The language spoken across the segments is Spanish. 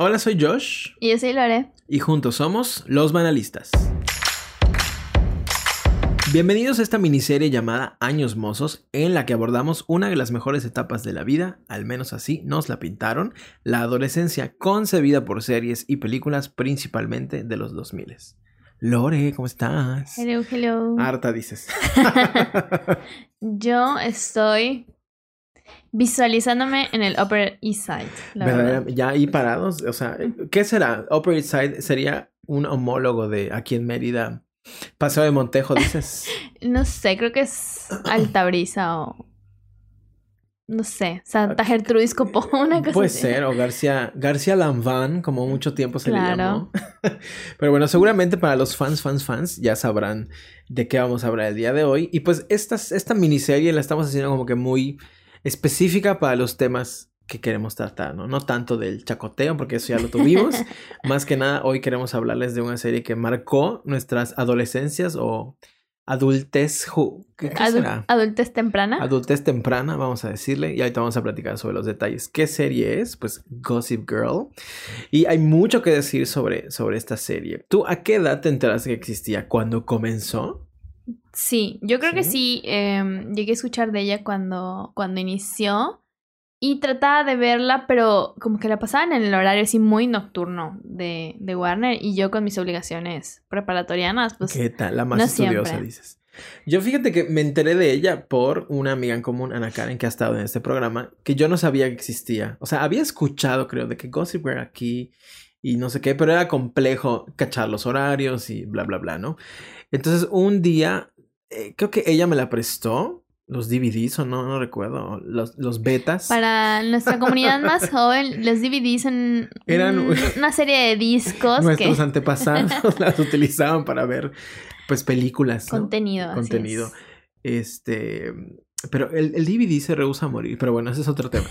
Hola, soy Josh. Y yo soy Lore. Y juntos somos Los Banalistas. Bienvenidos a esta miniserie llamada Años Mozos, en la que abordamos una de las mejores etapas de la vida, al menos así nos la pintaron, la adolescencia concebida por series y películas principalmente de los 2000. Lore, ¿cómo estás? Hello, hello. Harta dices. Yo estoy visualizándome en el Upper East Side. la ¿Verdad? Ya ahí parados, o sea, ¿qué será? Upper East Side sería un homólogo de aquí en Mérida. Paseo de Montejo, dices. No sé, creo que es Altabrisa o. No sé, Santa Gertrudis Copó, una cosa Puede así. ser, o García, García Lanván, como mucho tiempo se le Claro. llamó. Pero bueno, seguramente para los fans, fans, fans, ya sabrán de qué vamos a hablar el día de hoy. Y pues esta, esta miniserie la estamos haciendo como que muy específica para los temas que queremos tratar, ¿no? No tanto del chacoteo, porque eso ya lo tuvimos. Más que nada, hoy queremos hablarles de una serie que marcó nuestras adolescencias o adultez. ¿Qué, qué Adu- será? Adultez temprana. Adultez temprana, vamos a decirle, y ahorita vamos a platicar sobre los detalles. ¿Qué serie es? Pues Gossip Girl. Y hay mucho que decir sobre, sobre esta serie. ¿Tú a qué edad te enteraste que existía? ¿Cuándo comenzó? Sí, yo creo que ¿Sí? em, llegué a escuchar de ella cuando, cuando inició. Y trataba de verla, pero como que la pasaban en el horario así muy nocturno de, de Warner. Y yo con mis obligaciones preparatorianas, pues. ¿Qué tal? La más no estudiosa, siempre. dices. Yo fíjate que me enteré de ella por una amiga en común, Ana Karen, que ha estado en este programa, que yo no sabía que existía. O sea, había escuchado, creo, de que Gossip Girl aquí y no sé qué, pero era complejo cachar los horarios y bla, bla, bla, ¿no? Entonces, un día, eh, creo que ella me la prestó, los DVDs o no, no recuerdo, los, los betas. Para nuestra comunidad más joven, los DVDs son Eran- un- una serie de discos Nuestros que antepasados las utilizaban para ver, pues, películas. ¿no? contenido. así contenido. es. Este. Pero el, el DVD se rehúsa a morir. Pero bueno, ese es otro tema.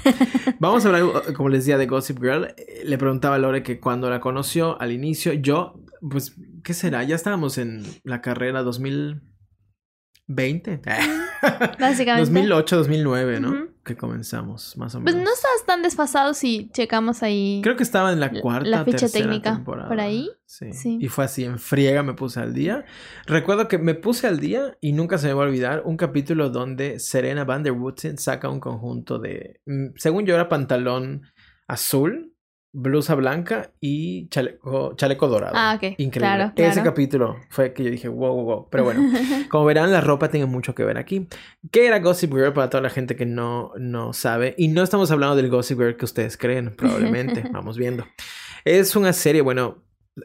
Vamos a hablar, como les decía, de Gossip Girl. Eh, Le preguntaba a Lore que cuando la conoció al inicio, yo, pues, ¿qué será? Ya estábamos en la carrera 2020. Básicamente. 2008, 2009, ¿no? Que comenzamos, más o Pues menos. no estás tan desfasado si checamos ahí. Creo que estaba en la cuarta, la ficha tercera técnica, temporada. por ahí. Sí. Sí. Y fue así, en friega me puse al día. Recuerdo que me puse al día y nunca se me va a olvidar un capítulo donde Serena Van der Woodsen saca un conjunto de, mm, según yo era pantalón azul, blusa blanca y chaleco, chaleco dorado. Ah, ok. Increíble. Claro, Ese capítulo fue que yo dije, wow, wow, wow. Pero bueno, como verán, la ropa tiene mucho que ver aquí. ¿Qué era Gossip Girl para toda la gente que no, no sabe? Y no estamos hablando del Gossip Girl que ustedes creen, probablemente. Vamos viendo. Es una serie, bueno,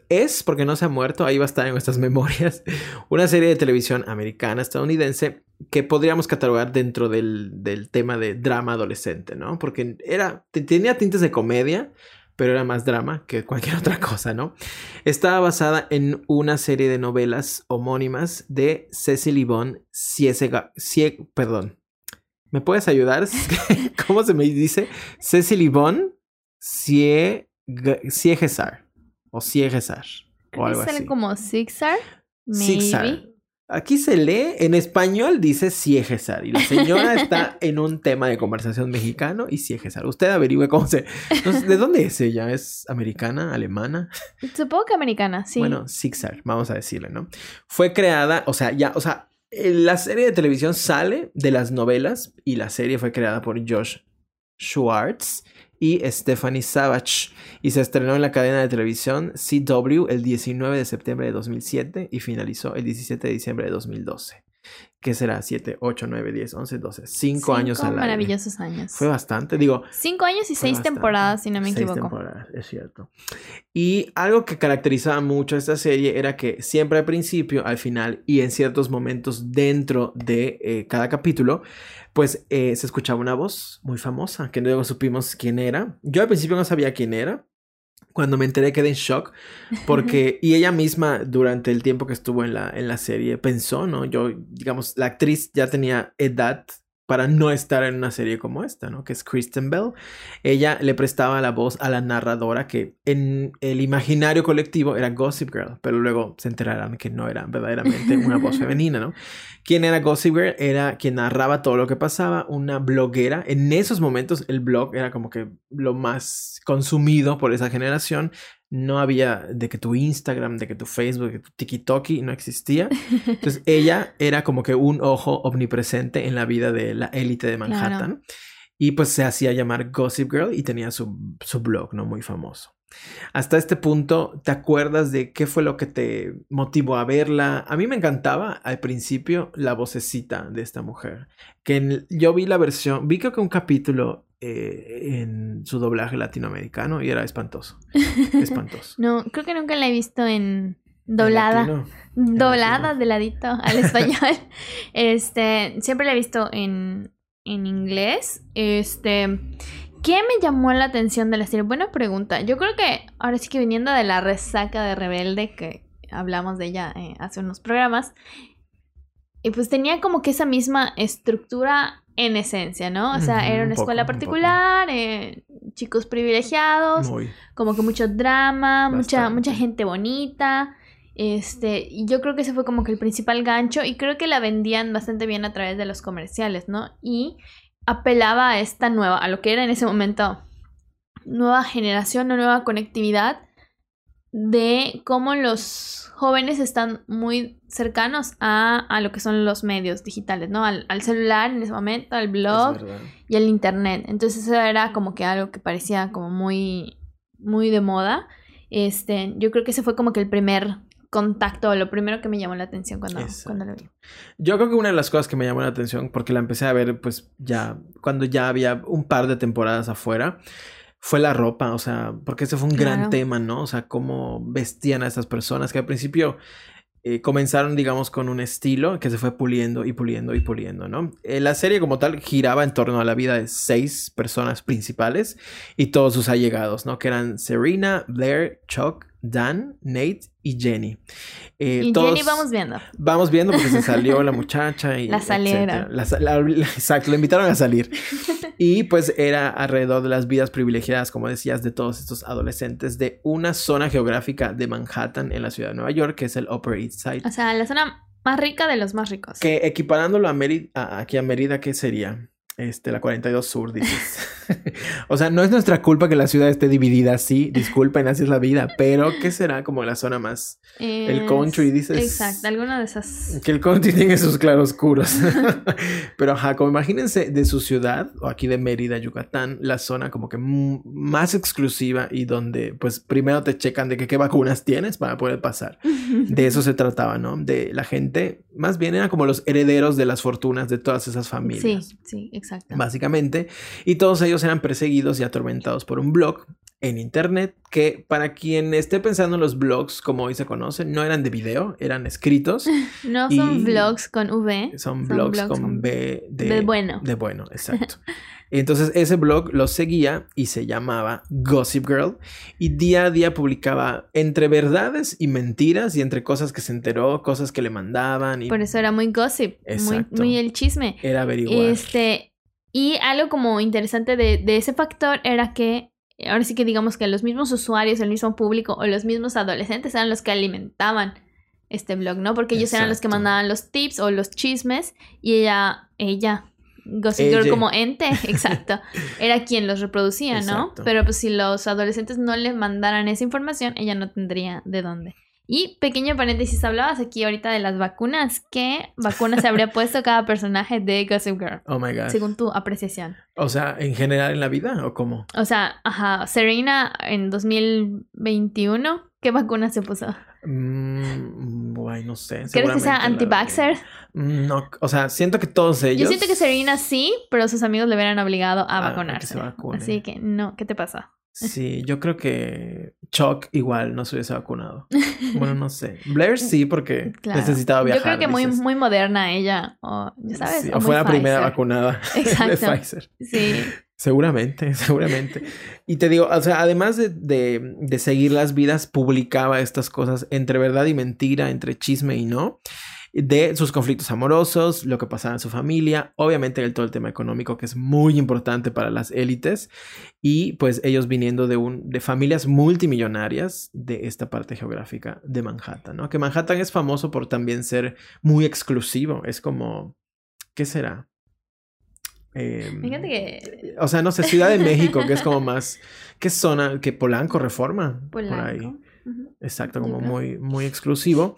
es porque no se ha muerto, ahí va a estar en nuestras memorias. Una serie de televisión americana, estadounidense, que podríamos catalogar dentro del, del tema de drama adolescente, ¿no? Porque era, te- tenía tintes de comedia, pero era más drama que cualquier otra cosa, ¿no? Estaba basada en una serie de novelas homónimas de Cecily Bon Ciesega, Cie- perdón. ¿Me puedes ayudar? ¿Cómo se me dice? Cecily Bon Cie- Ciegesar o Ciegesar o algo Sale así. como. Zigzag. Maybe. Aquí se lee, en español dice Ciegesar y la señora está en un tema de conversación mexicano y Ciegesar. Usted averigüe cómo se... sé, ¿De dónde es ella? ¿Es americana? ¿Alemana? Supongo que americana, sí. Bueno, Zigzag, vamos a decirle, ¿no? Fue creada, o sea, ya, o sea, eh, la serie de televisión sale de las novelas y la serie fue creada por Josh Schwartz y Stephanie Savage y se estrenó en la cadena de televisión CW el 19 de septiembre de 2007 y finalizó el 17 de diciembre de 2012. ¿Qué será? 7, 8, 9, 10, 11, 12. 5 años al aire. maravillosos años. Fue bastante, digo, Cinco años y fue seis bastante. temporadas, si no me Seis equivoco. temporadas, es cierto. Y algo que caracterizaba mucho a esta serie era que siempre al principio, al final y en ciertos momentos dentro de eh, cada capítulo, pues eh, se escuchaba una voz muy famosa, que luego supimos quién era. Yo al principio no sabía quién era. Cuando me enteré quedé en shock porque y ella misma durante el tiempo que estuvo en la, en la serie pensó, ¿no? Yo, digamos, la actriz ya tenía edad para no estar en una serie como esta, ¿no? Que es Kristen Bell. Ella le prestaba la voz a la narradora que en el imaginario colectivo era Gossip Girl, pero luego se enterarán que no era verdaderamente una voz femenina, ¿no? ¿Quién era Gossip Girl? Era quien narraba todo lo que pasaba, una bloguera. En esos momentos el blog era como que lo más consumido por esa generación no había de que tu Instagram, de que tu Facebook, de que tu TikTok no existía. Entonces ella era como que un ojo omnipresente en la vida de la élite de Manhattan. Y pues se hacía llamar Gossip Girl y tenía su, su, blog, ¿no? Muy famoso. Hasta este punto, ¿te acuerdas de qué fue lo que te motivó a verla? A mí me encantaba al principio la vocecita de esta mujer. Que yo vi la versión, vi creo que un capítulo eh, en su doblaje latinoamericano y era espantoso. Espantoso. no, creo que nunca la he visto en doblada. doblada de ladito al español. este, siempre la he visto en, en inglés. Este, ¿qué me llamó la atención de la serie? Buena pregunta. Yo creo que ahora sí que viniendo de la resaca de Rebelde, que hablamos de ella eh, hace unos programas, y pues tenía como que esa misma estructura en esencia, ¿no? O sea, era una escuela particular, eh, chicos privilegiados, como que mucho drama, mucha, mucha gente bonita. Este, y yo creo que ese fue como que el principal gancho y creo que la vendían bastante bien a través de los comerciales, ¿no? Y apelaba a esta nueva, a lo que era en ese momento nueva generación o nueva conectividad de cómo los jóvenes están muy cercanos a, lo que son los medios digitales, ¿no? Al, celular en ese momento, al blog y al internet. Entonces eso era como que algo que parecía como muy, muy de moda. Este, yo creo que ese fue como que el primer contacto, lo primero que me llamó la atención cuando, cuando lo vi. Yo creo que una de las cosas que me llamó la atención, porque la empecé a ver pues ya, cuando ya había un par de temporadas afuera, fue la ropa, o sea, porque ese fue un gran tema, ¿no? O sea, cómo vestían a estas personas que al principio eh, comenzaron, digamos, con un estilo que se fue puliendo y puliendo y puliendo, ¿no? Eh, la serie como tal giraba en torno a la vida de seis personas principales y todos sus allegados, ¿no? Que eran Serena, Blair, Chuck, Dan, Nate y Jenny. Eh, y Jenny vamos viendo. Vamos viendo porque se salió la muchacha y... La salieron. exacto, la invitaron a salir. Y pues era alrededor de las vidas privilegiadas, como decías, de todos estos adolescentes de una zona geográfica de Manhattan en la ciudad de Nueva York, que es el Upper East Side. O sea, la zona más rica de los más ricos. Que equiparándolo a Mérida, aquí a Mérida, ¿qué sería? Este, la 42 Sur, dices. o sea, no es nuestra culpa que la ciudad esté dividida así, disculpen, así es la vida, pero ¿qué será como la zona más? el country, dices. Exacto, alguna de esas. Que el country tiene sus claroscuros. pero ajá, como imagínense de su ciudad, o aquí de Mérida, Yucatán, la zona como que más exclusiva y donde pues primero te checan de que qué vacunas tienes para poder pasar. De eso se trataba, ¿no? De la gente, más bien eran como los herederos de las fortunas de todas esas familias. Sí, sí, Exacto. Básicamente. Y todos ellos eran perseguidos y atormentados por un blog en internet que para quien esté pensando en los blogs como hoy se conocen, no eran de video, eran escritos. no son blogs con V. Son, blogs, con, B de, de, bueno. De bueno, exacto. Entonces ese blog lo seguía y se llamaba Gossip Girl y día a día publicaba entre verdades y mentiras y entre cosas que se enteró, cosas que le mandaban. Y... Por eso era muy gossip, muy, muy, el chisme. Era averiguar. Este, y algo como interesante de, de ese factor era que ahora sí que digamos que los mismos usuarios, el mismo público o los mismos adolescentes eran los que alimentaban este blog, ¿no? Porque ellos eran los que mandaban los tips o los chismes y ella, ella, Gossip Girl como ente, exacto, era quien los reproducía, ¿no? Pero pues si los adolescentes no le mandaran esa información, ella no tendría de dónde. Y pequeño paréntesis, hablabas aquí ahorita de las vacunas. ¿Qué vacunas se habría puesto cada personaje de Gossip Girl? Oh my god. Según tu apreciación. O sea, ¿en general en la vida o cómo? O sea, ajá, Serena en 2021, ¿qué vacuna se puso? Mmm, no sé. ¿Crees que sea anti-vaxxer? Mm, no, o sea, siento que todos ellos. Yo siento que Serena sí, pero sus amigos le hubieran obligado a vacunarse. Así que no, ¿qué te pasa? Sí, yo creo que Chuck igual no se hubiese vacunado. Bueno, no sé. Blair sí, porque necesitaba viajar. Yo creo que muy, muy moderna ella, o, ¿sabes? o, fue la primera vacunada Exacto. de Pfizer. Sí. Seguramente, seguramente. Y te digo, o sea, además de, de, de, seguir las vidas, publicaba estas cosas entre verdad y mentira, entre chisme y no, de sus conflictos amorosos, lo que pasaba en su familia, obviamente el, todo el tema económico que es muy importante para las élites y pues ellos viniendo de, un, de familias multimillonarias de esta parte geográfica de Manhattan, ¿no? Que Manhattan es famoso por también ser muy exclusivo, es como, ¿qué será? Eh, Fíjate que... O sea, no sé, Ciudad de México, que es como más... ¿Qué zona? Que Polanco, Reforma. Polanco. Por ahí. Exacto, como muy, muy exclusivo.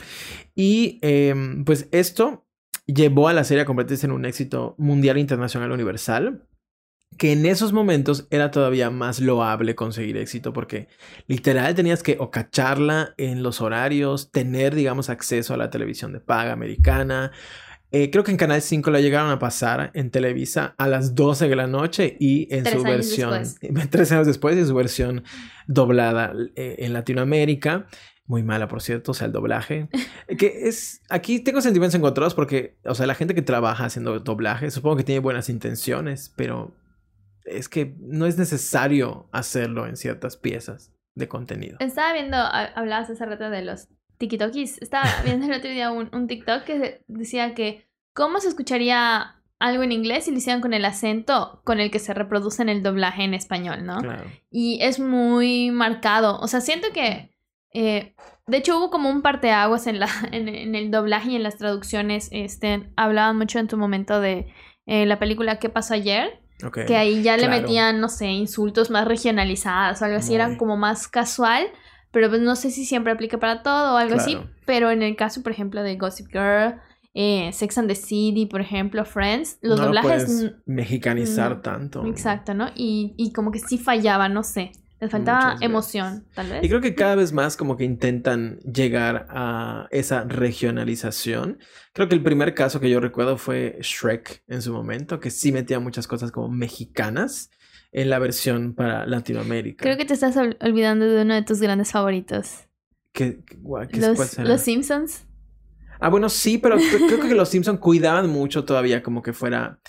Y em, pues esto llevó a la serie a convertirse en un éxito mundial, internacional, universal. Que en esos momentos era todavía más loable conseguir éxito porque literal tenías que o cacharla en los horarios, tener, digamos, acceso a la televisión de paga americana, eh, creo que en Canal 5 la llegaron a pasar en Televisa a las 12 de la noche y en su versión. Tres años después, en su versión doblada eh, en Latinoamérica. Muy mala, por cierto, o sea, el doblaje. que es. Aquí tengo sentimientos encontrados porque, o sea, la gente que trabaja haciendo doblaje, supongo que tiene buenas intenciones, pero es que no es necesario hacerlo en ciertas piezas de contenido. Estaba viendo, hablabas hace rato de los TikTokis. Estaba viendo el otro día un, un, TikTok que decía que cómo se escucharía algo en inglés si lo hicieran con el acento con el que se reproduce en el doblaje en español, ¿no? Claro. Y es muy marcado. O sea, siento que... Eh, de hecho, hubo como un parteaguas en, la, en, en, el doblaje y en las traducciones. Este, hablaban mucho en tu momento de eh, la película ¿Qué pasó ayer? Okay. Que ahí ya claro. le metían, no sé, insultos más regionalizados o algo así. Muy. Eran como más casual pero pues no sé si siempre aplica para todo o algo Claro. así. Pero en el caso, por ejemplo, de Gossip Girl, eh, Sex and the City, por ejemplo, Friends, los no doblajes... Lo puedes mexicanizar no. tanto. Exacto, ¿no? Y, y como que sí fallaba, no sé. Les faltaba emoción, tal vez. Y creo que cada vez más como que intentan llegar a esa regionalización. Creo que el primer caso que yo recuerdo fue Shrek en su momento, que sí metía muchas cosas como mexicanas en la versión para Latinoamérica. Creo que te estás ol- olvidando de uno de tus grandes favoritos. ¿Qué, qué- Los, cuál será? los Simpsons. Ah, bueno, sí, pero cre- creo que los Simpson cuidaban mucho todavía como que fuera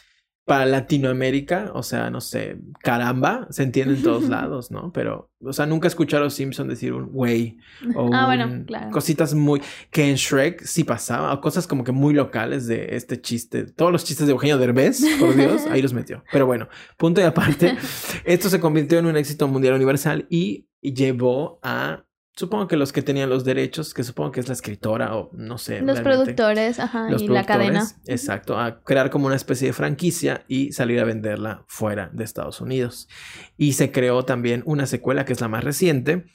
para Latinoamérica, o sea, no sé, caramba, se entiende en todos lados, ¿no? Pero, o sea, nunca escuché a los Simpson decir un güey o Ah, bueno, un- claro. cositas muy que en Shrek sí pasaba, o cosas como que muy locales de este chiste, todos los chistes de Eugenio Derbez, por Dios, ahí los metió. Pero bueno, punto y aparte, esto se convirtió en un éxito mundial universal y llevó a Supongo que los que tenían los derechos, que supongo que es la escritora o no sé. Los productores, ajá, los y la cadena. Exacto, a crear como una especie de franquicia y salir a venderla fuera de Estados Unidos. Y se creó también una secuela que es la más reciente.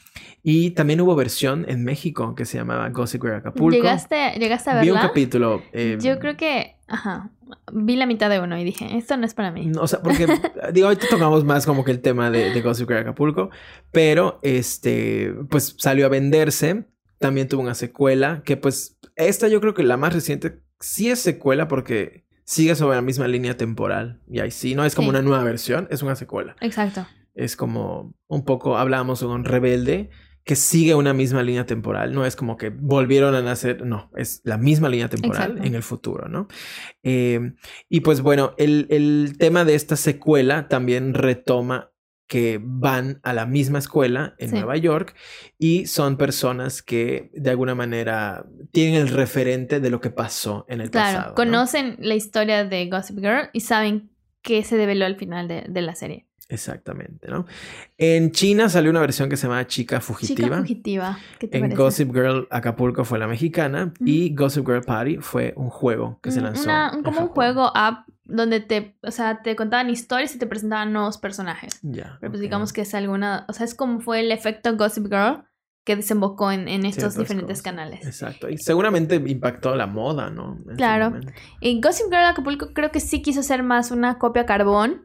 Y también hubo versión en México que se llamaba Gossip Girl Acapulco. ¿Llegaste, ¿Llegaste a Vi un verla? capítulo. eh, Yo creo que, ajá, vi la mitad de uno y dije, esto no es para mí. O sea, porque, digo, ahorita tocamos más como que el tema de, de Gossip Girl Acapulco, pero este, pues salió a venderse. También tuvo una secuela que, pues, esta yo creo que la más reciente sí es secuela porque sigue sobre la misma línea temporal. Y ahí sí, no es como Sí. una nueva versión, es una secuela. Exacto. Es como un poco, hablábamos con Rebelde, que sigue una misma línea temporal. No es como que volvieron a nacer, no, es la misma línea temporal Exacto. en el futuro, ¿no? Eh, y pues bueno, el, el tema de esta secuela también retoma que van a la misma escuela en Sí. Nueva York y son personas que de alguna manera tienen el referente de lo que pasó en el Claro, pasado. ¿no? conocen la historia de Gossip Girl y saben qué se develó al final de, de la serie. Exactamente, ¿no? En China salió una versión que se llama Chica Fugitiva. Chica fugitiva. ¿Qué te En parece? Gossip Girl Acapulco fue la mexicana y Gossip Girl Party fue un juego que se Mm, lanzó. una- un- como un juego app donde te, o sea, te contaban historias y te presentaban nuevos personajes. Ya. Pero pues ok. digamos que es alguna, o sea, es como fue el efecto Gossip Girl que desembocó en, en estos Ciertas diferentes cosas. canales. Exacto. Y seguramente impactó la moda, ¿no? En Claro. Y Gossip Girl Acapulco creo que sí quiso ser más una copia carbón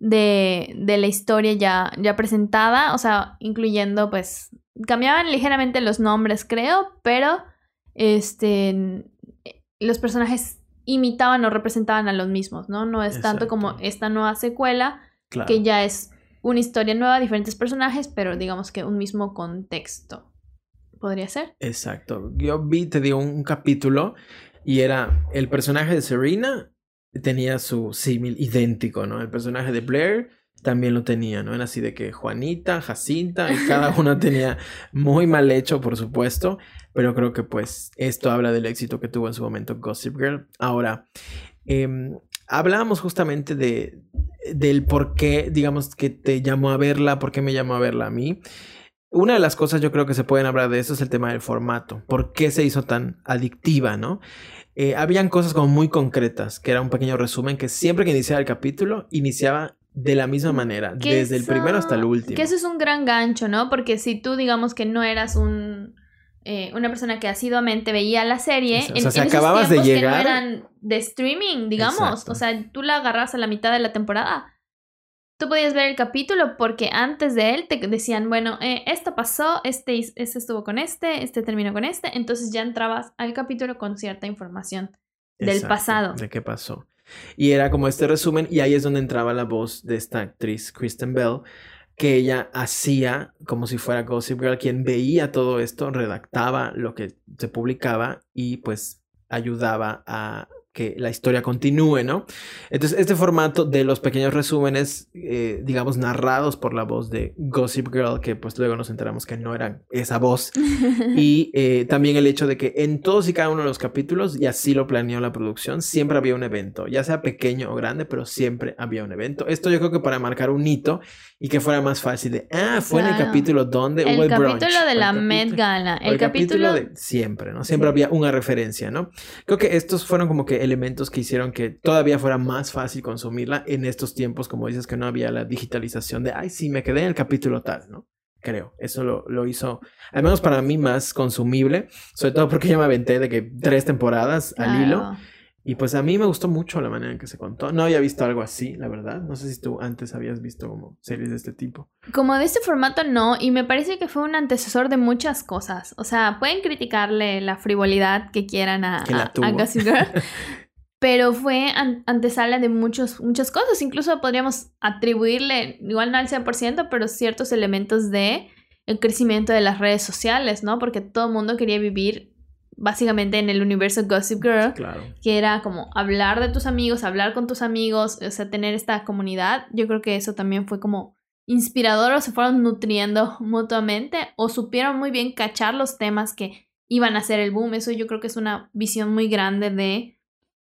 de, de la historia ya, ya presentada, o sea, incluyendo pues, cambiaban ligeramente los nombres creo, pero este, los personajes imitaban o representaban a los mismos, ¿no? No es tanto como esta nueva secuela, Claro. que ya es una historia nueva, diferentes personajes, pero digamos que un mismo contexto. ¿Podría ser? Exacto. Yo vi, te digo, un capítulo y era el personaje de Serena tenía su símil idéntico, ¿no? El personaje de Blair también lo tenía, ¿no? Era así de que Juanita, Jacinta, y cada una tenía muy mal hecho, por supuesto, pero creo que pues esto habla del éxito que tuvo en su momento Gossip Girl. Ahora, em, hablábamos justamente de, del por qué, digamos, que te llamó a verla, por qué me llamó a verla a mí. Una de las cosas yo creo que se pueden hablar de eso es el tema del formato. ¿Por qué se hizo tan adictiva, no? Eh, habían cosas como muy concretas, que era un pequeño resumen que siempre que iniciaba el capítulo, iniciaba de la misma manera, desde el primero hasta el último. Que eso es un gran gancho, ¿no? Porque si tú, digamos que no eras un eh, una persona que asiduamente veía la serie, o sea, si acababas de llegar, que no eran de streaming, digamos, o sea, tú la agarras a la mitad de la temporada. Tú podías ver el capítulo porque antes de él te decían, bueno, eh, esto pasó, este, este estuvo con este, este terminó con este, entonces ya entrabas al capítulo con cierta información del pasado. De qué pasó. Y era como este resumen, y ahí es donde entraba la voz de esta actriz, Kristen Bell, que ella hacía como si fuera Gossip Girl, quien veía todo esto, redactaba lo que se publicaba y pues ayudaba a que la historia continúe, ¿no? Entonces, este formato de los pequeños resúmenes, eh, digamos, narrados por la voz de Gossip Girl, que pues luego nos enteramos que no era esa voz, y eh, también el hecho de que en todos y cada uno de los capítulos, y así lo planeó la producción, siempre había un evento, ya sea pequeño o grande, pero siempre había un evento. Esto yo creo que para marcar un hito y que fuera más fácil de, ah, fue en el capítulo donde el hubo el capítulo de la Met Gala, el, capítulo... de siempre, ¿no? Siempre había una referencia, ¿no? Creo que estos fueron como que elementos que hicieron que todavía fuera más fácil consumirla en estos tiempos, como dices, que no había la digitalización de, ay, sí, me quedé en el capítulo tal, ¿no? Creo, eso lo, lo hizo, al menos para mí, más consumible, sobre todo porque ya me aventé de que tres temporadas al hilo. Y pues a mí me gustó mucho la manera en que se contó. No había visto algo así, la verdad. No sé si tú antes habías visto como series de este tipo. Como de este formato no, y me parece que fue un antecesor de muchas cosas. O sea, pueden criticarle la frivolidad que quieran a, Gossip Girl, pero fue antesala de muchos, muchas cosas. Incluso podríamos atribuirle, igual no al 100%, pero ciertos elementos de el crecimiento de las redes sociales, ¿no? Porque todo el mundo quería vivir básicamente en el universo Gossip Girl, que era como hablar de tus amigos, hablar con tus amigos, o sea, tener esta comunidad. Yo creo que eso también fue como inspirador o se fueron nutriendo mutuamente o supieron muy bien cachar los temas que iban a ser el boom. Eso yo creo que es una visión muy grande de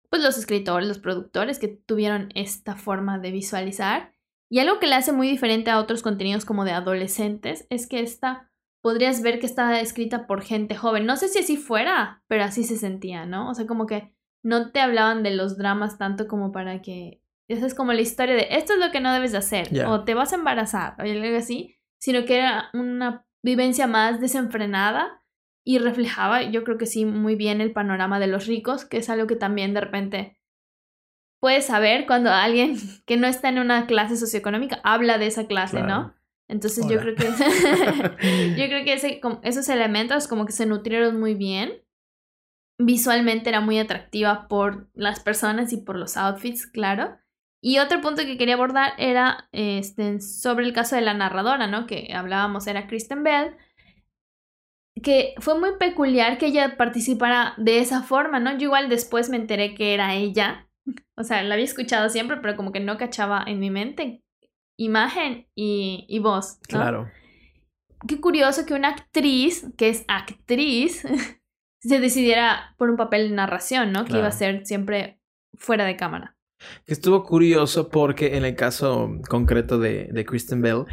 pues los escritores, los productores que tuvieron esta forma de visualizar. Y algo que le hace muy diferente a otros contenidos como de adolescentes es que esta podrías ver que estaba escrita por gente joven. No sé si así fuera, pero así se sentía, ¿no? O sea, como que no te hablaban de los dramas tanto como para que... Esa es como la historia de esto es lo que no debes de hacer, o te vas a embarazar, o algo así, sino que era una vivencia más desenfrenada y reflejaba, yo creo que sí, muy bien el panorama de los ricos, que es algo que también de repente puedes saber cuando alguien que no está en una clase socioeconómica habla de esa clase, ¿no? Entonces yo creo que yo creo que ese, esos elementos como que se nutrieron muy bien. Visualmente era muy atractiva por las personas y por los outfits, claro. Y otro punto que quería abordar era este, sobre el caso de la narradora, ¿no? Que hablábamos, era Kristen Bell. Que fue muy peculiar que ella participara de esa forma, ¿no? Yo igual después me enteré que era ella. O sea, la había escuchado siempre, pero como que no cachaba en mi mente imagen y, y voz. Claro. Qué curioso que una actriz, que es actriz, se decidiera por un papel de narración, ¿no? Que iba a ser siempre fuera de cámara. Estuvo curioso porque en el caso concreto de, de, Kristen Bell,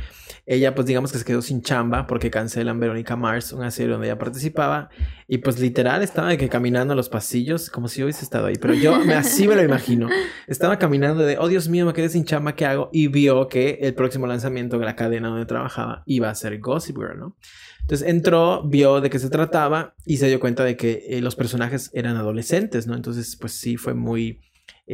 ella pues digamos que se quedó sin chamba porque cancelan Verónica Mars, una serie donde ella participaba, y pues literal estaba de que caminando los pasillos como si hubiese estado ahí, pero yo así me lo imagino. Estaba caminando de, oh Dios mío, me quedé sin chamba, ¿qué hago? Y vio que el próximo lanzamiento de la cadena donde trabajaba iba a ser Gossip Girl, ¿no? Entonces entró, vio de qué se trataba y se dio cuenta de que eh, los personajes eran adolescentes, ¿no? Entonces pues sí fue muy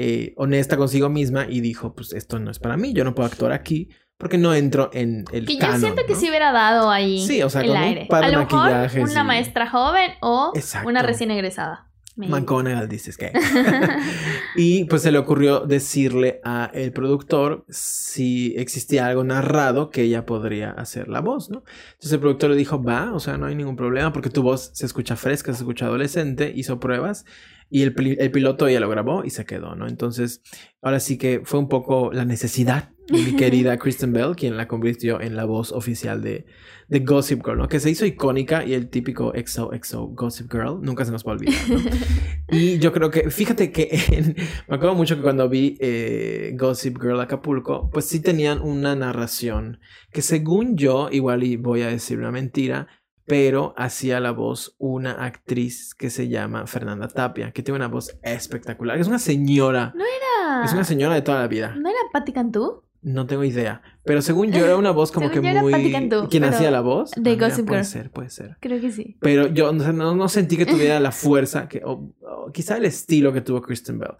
eh, honesta consigo misma y dijo, pues esto no es para mí, yo no puedo actuar aquí porque no entro en el Que yo siento que sí hubiera dado ahí sí, o sea, el aire. a lo mejor una maestra joven o una recién egresada. Maybe. McGonagall dices que. y pues se le ocurrió decirle a el productor si existía algo narrado que ella podría hacer la voz, ¿no? Entonces el productor le dijo, va, o sea, no hay ningún problema porque tu voz se escucha fresca, se escucha adolescente, hizo pruebas y el, el piloto ya lo grabó y se quedó, ¿no? Entonces, ahora sí que fue un poco la necesidad de mi querida Kristen Bell quien la convirtió en la voz oficial de, de Gossip Girl, ¿no? Que se hizo icónica y el típico exo, exo Gossip Girl nunca se nos va a olvidar, ¿no? Y yo creo que, fíjate que en- me acuerdo mucho que cuando vi eh, Gossip Girl Acapulco, pues sí tenían una narración que según yo, igual y voy a decir una mentira, pero hacía la voz una actriz que se llama Fernanda Tapia, que tiene una voz espectacular. Es una señora, Era- es una señora de toda la vida. ¿No era Patti Cantú? No tengo idea, pero según yo era una voz como Según que yo era muy... Cantú, ¿Quién hacía la voz? de Ah, mira, Gossip Puede Girl. ser, puede ser. Creo que sí. Pero yo o sea, no, no sentí que tuviera la fuerza, que, o, o quizá el estilo que tuvo Kristen Bell.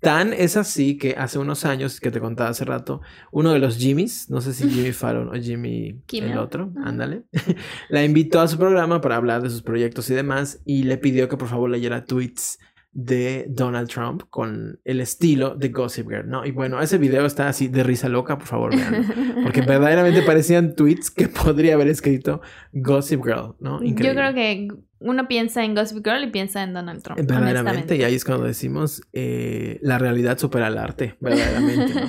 Tan es así que hace unos años, que te contaba hace rato, uno de los Jimmys, no sé si Jimmy Fallon o Jimmy Kimmel. el otro, ándale, la invitó a su programa para hablar de sus proyectos y demás y le pidió que por favor leyera tweets de Donald Trump con el estilo de Gossip Girl, ¿no? Y bueno, ese video está así de risa loca, por favor, veanlo. Porque verdaderamente parecían tweets que podría haber escrito Gossip Girl, ¿no? Yo creo que uno piensa en Gossip Girl y piensa en Donald Trump. Verdaderamente, y ahí es cuando decimos eh, la realidad supera el arte, verdaderamente. ¿no?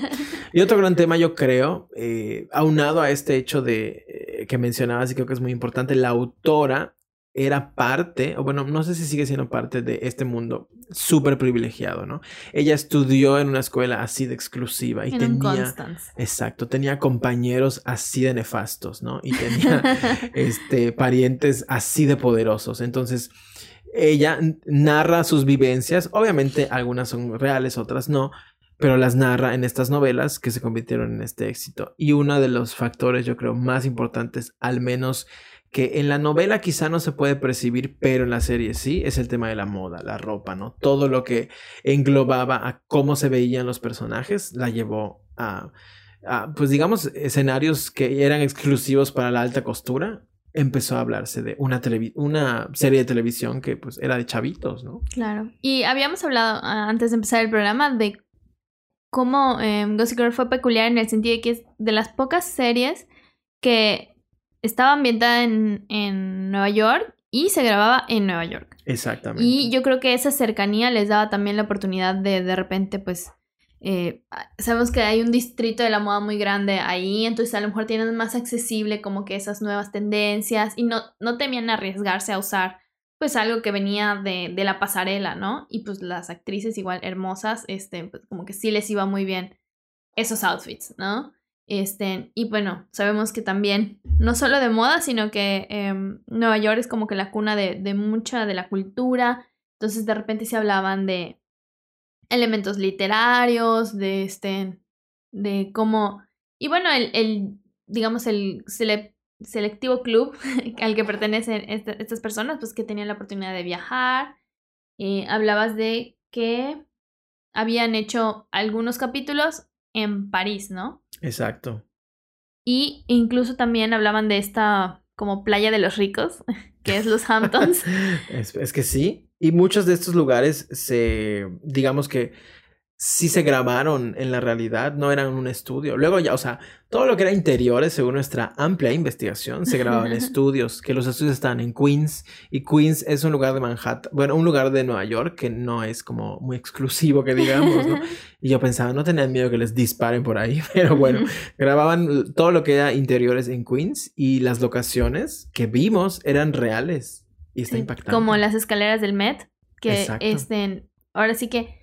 y otro gran tema, yo creo, eh, aunado a este hecho de eh, que mencionabas y creo que es muy importante, la autora era parte, o bueno, no sé si sigue siendo parte de este mundo súper privilegiado, ¿no? Ella estudió en una escuela así de exclusiva y En tenía... Exacto, tenía compañeros así de nefastos, ¿no? Y tenía este, parientes así de poderosos. Entonces, ella narra sus vivencias. Obviamente, algunas son reales, otras no. Pero las narra en estas novelas que se convirtieron en este éxito. Y uno de los factores, yo creo, más importantes, al menos que en la novela quizá no se puede percibir, pero en la serie sí, es el tema de la moda, la ropa, ¿no? Todo lo que englobaba a cómo se veían los personajes, la llevó a, pues digamos, escenarios que eran exclusivos para la alta costura. Empezó a hablarse de una, una serie de televisión que pues era de chavitos, ¿no? Claro. Y habíamos hablado ah, antes de empezar el programa de cómo eh, Gossip Girl fue peculiar en el sentido de que es de las pocas series que estaba ambientada en, en Nueva York y se grababa en Nueva York. Exactamente. Y yo creo que esa cercanía les daba también la oportunidad de de repente, pues, eh, sabemos que hay un distrito de la moda muy grande ahí, entonces a lo mejor tienen más accesible como que esas nuevas tendencias y no, no temían arriesgarse a usar pues algo que venía de, de la pasarela, ¿no? Y pues las actrices igual hermosas, este, pues como que sí les iba muy bien esos outfits, ¿no? Este, y bueno, sabemos que también, no solo de moda, sino que em, Nueva York es como que la cuna de, de mucha de la cultura. Entonces de repente se hablaban de elementos literarios, de este, de cómo. Y bueno, el, el digamos, el sele- selectivo club al que pertenecen este- estas personas, pues que tenían la oportunidad de viajar. Eh, hablabas de que habían hecho algunos capítulos en París, ¿no? Exacto. Y incluso también hablaban de esta como playa de los ricos, que es los Hamptons. es, es que sí. Y muchos de estos lugares se, digamos que sí se grabaron en la realidad, no eran un estudio. Luego ya, o sea, todo lo que era interiores, según nuestra amplia investigación, se grababa en estudios, que los estudios estaban en Queens, y Queens es un lugar de Manhattan, bueno, un lugar de Nueva York que no es como muy exclusivo, que digamos, ¿no? Y yo pensaba, no tenían miedo que les disparen por ahí, pero bueno, grababan todo lo que era interiores en Queens y las locaciones que vimos eran reales. Y está impactante. Como las escaleras del Met, que este, ahora sí que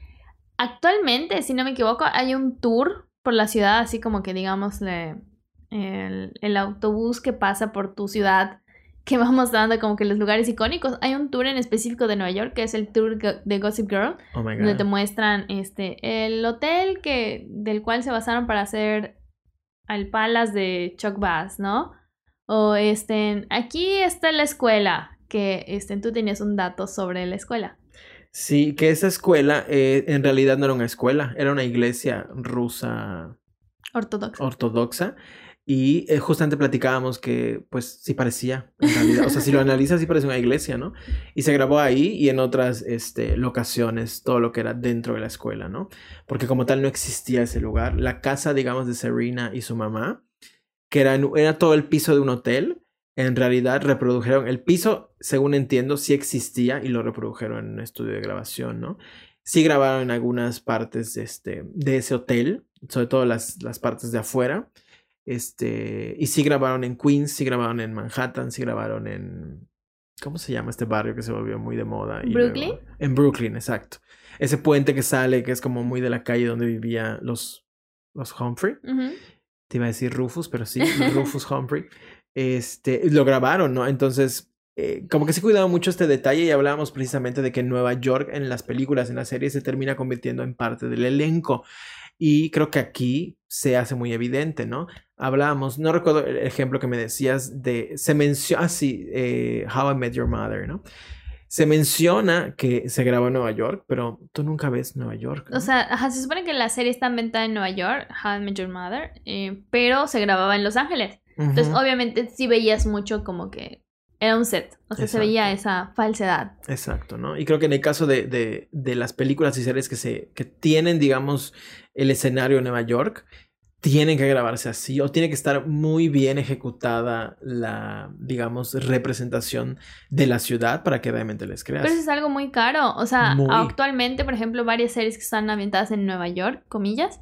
actualmente, si no me equivoco, hay un tour por la ciudad, así como que digamos el, el autobús que pasa por tu ciudad, que vamos dando como que los lugares icónicos. Hay un tour en específico de Nueva York, que es el tour de Gossip Girl, Oh donde te muestran este el hotel que del cual se basaron para hacer al Palace de Chuck Bass, ¿no? O este, aquí está la escuela, que este, tú tenías un dato sobre la escuela. Sí, que esa escuela eh, en realidad no era una escuela, era una iglesia rusa Ortodoxa. ortodoxa. Y eh, justamente platicábamos que, pues, sí parecía, en realidad. O sea, si lo analizas, sí parece una iglesia, ¿no? Y se grabó ahí y en otras este, locaciones, todo lo que era dentro de la escuela, ¿no? Porque como tal no existía ese lugar. La casa, digamos, de Serena y su mamá, que era, era todo el piso de un hotel, en realidad reprodujeron el piso, según entiendo, sí existía y lo reprodujeron en un estudio de grabación, ¿no? Sí grabaron en algunas partes este, de ese hotel, sobre todo las, las partes de afuera este, y sí grabaron en Queens, sí grabaron en Manhattan, sí grabaron en... ¿Cómo se llama este barrio que se volvió muy de moda? ¿Brooklyn? en Brooklyn, exacto. Ese puente que sale, que es como muy de la calle donde vivían los, los Humphrey. Te iba a decir Rufus, pero sí, Rufus Humphrey. Este, lo grabaron, ¿no? Entonces, eh, como que se cuidaba mucho este detalle y hablábamos precisamente de que Nueva York en las películas, en la serie, se termina convirtiendo en parte del elenco. Y creo que aquí se hace muy evidente, ¿no? Hablábamos, no recuerdo el ejemplo que me decías de, se menciona, ah, sí, eh, How I Met Your Mother, ¿no? Se menciona que se grabó en Nueva York, pero tú nunca ves Nueva York. O sea, se supone que la serie está inventada en Nueva York, How I Met Your Mother, eh, pero se grababa en Los Ángeles. Entonces, obviamente, sí veías mucho como que era un set. O sea, se veía esa falsedad. Exacto, ¿no? Y creo que en el caso de, de, de, las películas y series que, se, que tienen, digamos, el escenario de Nueva York, tienen que grabarse así o tiene que estar muy bien ejecutada la, digamos, representación de la ciudad para que realmente les creas. Pero eso es algo muy caro. O sea, actualmente, por ejemplo, varias series que están ambientadas en Nueva York, comillas,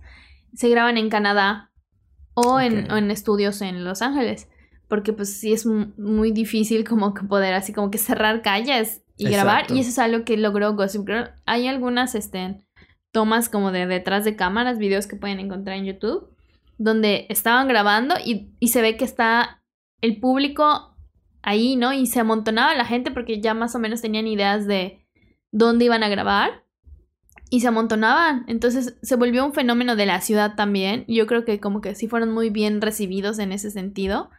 se graban en Canadá o, en, o en estudios en Los Ángeles porque pues sí es muy difícil como que poder así como que cerrar calles y grabar y eso es algo que logró Gossip Girl. Hay algunas este, tomas como de detrás de cámaras, videos que pueden encontrar en YouTube, donde estaban grabando y, y se ve que está el público ahí, ¿no? Y se amontonaba la gente porque ya más o menos tenían ideas de dónde iban a grabar y se amontonaban. Entonces se volvió un fenómeno de la ciudad también. Yo creo que como que sí fueron muy bien recibidos en ese sentido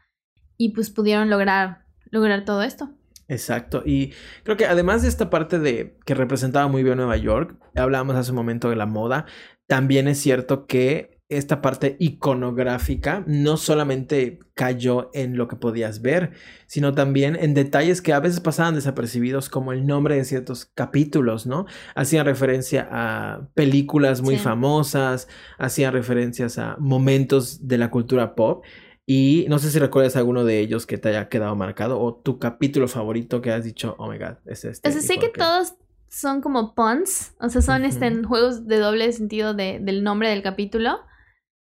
y pues pudieron lograr, lograr todo esto. Exacto. Y creo que además de esta parte de que representaba muy bien Nueva York, hablábamos hace un momento de la moda, también es cierto que esta parte iconográfica no solamente cayó en lo que podías ver, sino también en detalles que a veces pasaban desapercibidos, como el nombre de ciertos capítulos, ¿no? Hacían referencia a películas muy famosas, hacían referencias a momentos de la cultura pop. Y no sé si recuerdas alguno de ellos que te haya quedado marcado o tu capítulo favorito que has dicho, oh my god, es este. O sea, sé que todos son como puns, o sea, son este, juegos de doble sentido de, del nombre del capítulo.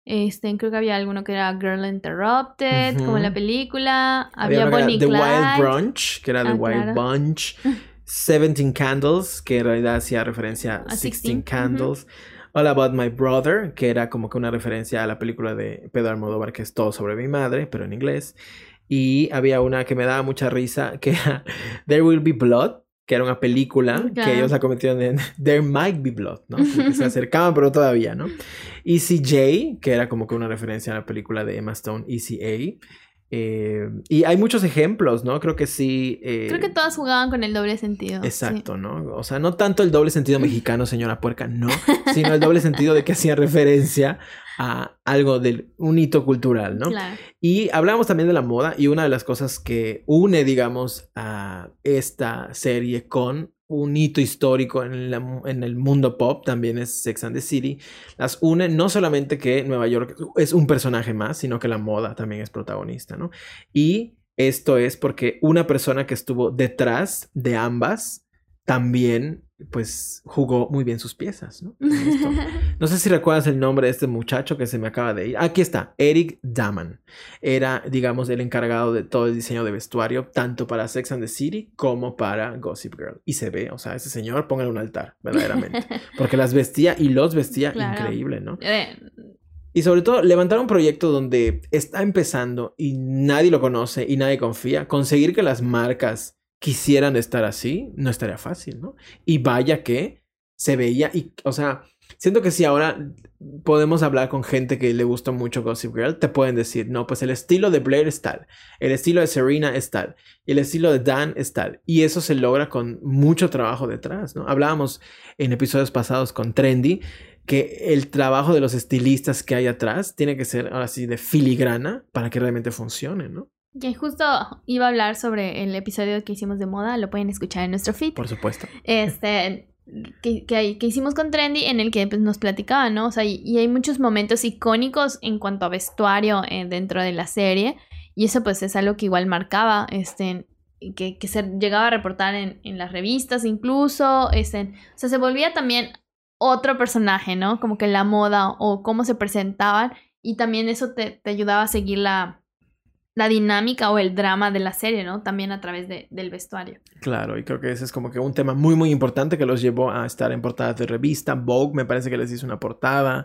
Este, creo que había alguno que era Girl Interrupted, como en la película. Había, Bonnie The Wild Brunch, que era The ah, Wild Bunch. Seventeen Candles, que en realidad hacía referencia a Sixteen Candles. All About My Brother, que era como que una referencia a la película de Pedro Almodóvar, que es Todo sobre mi madre, pero en inglés. Y había una que me daba mucha risa, que era There Will Be Blood, que era una película que ellos la cometieron en There Might Be Blood, ¿no? que se acercaban, pero todavía, ¿no? Easy J, que era como que una referencia a la película de Emma Stone, Easy A. Eh, y hay muchos ejemplos, ¿no? Creo que sí. Eh, Creo que todas jugaban con el doble sentido. Exacto, ¿no? O sea, no tanto el doble sentido mexicano, señora puerca, no, sino el doble sentido de que hacía referencia a algo de un hito cultural, ¿no? Claro. Y hablamos también de la moda y una de las cosas que une, digamos, a esta serie con un hito histórico en, en, el mundo pop, también es Sex and the City. Las une no solamente que Nueva York es un personaje más, sino que la moda también es protagonista, ¿no? Y esto es porque una persona que estuvo detrás de ambas también pues jugó muy bien sus piezas, ¿no? No sé si recuerdas el nombre de este muchacho que se me acaba de ir. Aquí está, Eric Daman. Era, digamos, el encargado de todo el diseño de vestuario, tanto para Sex and the City como para Gossip Girl. Y se ve, o sea, ese señor, póngale un altar, verdaderamente. Porque las vestía y los vestía increíble, ¿no? Eh, y sobre todo, levantar un proyecto donde está empezando y nadie lo conoce y nadie confía, conseguir que las marcas quisieran estar así, no estaría fácil, ¿no? Y vaya que se veía, y, o sea, Siento que si ahora podemos hablar con gente que le gustó mucho Gossip Girl, te pueden decir, no, pues el estilo de Blair es tal, el estilo de Serena es tal, el estilo de Dan es tal. Y eso se logra con mucho trabajo detrás, ¿no? Hablábamos en episodios pasados con Trendy que el trabajo de los estilistas que hay atrás tiene que ser ahora sí de filigrana para que realmente funcione, ¿no? Que justo iba a hablar sobre el episodio que hicimos de moda, lo pueden escuchar en nuestro feed. Por supuesto. Este, que, que, que, hicimos con Trendy en el que pues, nos platicaba, ¿no? O sea, y, hay muchos momentos icónicos en cuanto a vestuario eh, dentro de la serie. Y eso pues es algo que igual marcaba, este, que, que se llegaba a reportar en, en las revistas incluso. Este, o sea, se volvía también otro personaje, ¿no? Como que la moda o cómo se presentaban. Y también eso te, te ayudaba a seguir la, la dinámica o el drama de la serie, ¿no? También a través de, del vestuario. Claro, y creo que ese es como que un tema muy, muy importante que los llevó a estar en portadas de revista. Vogue me parece que les hizo una portada.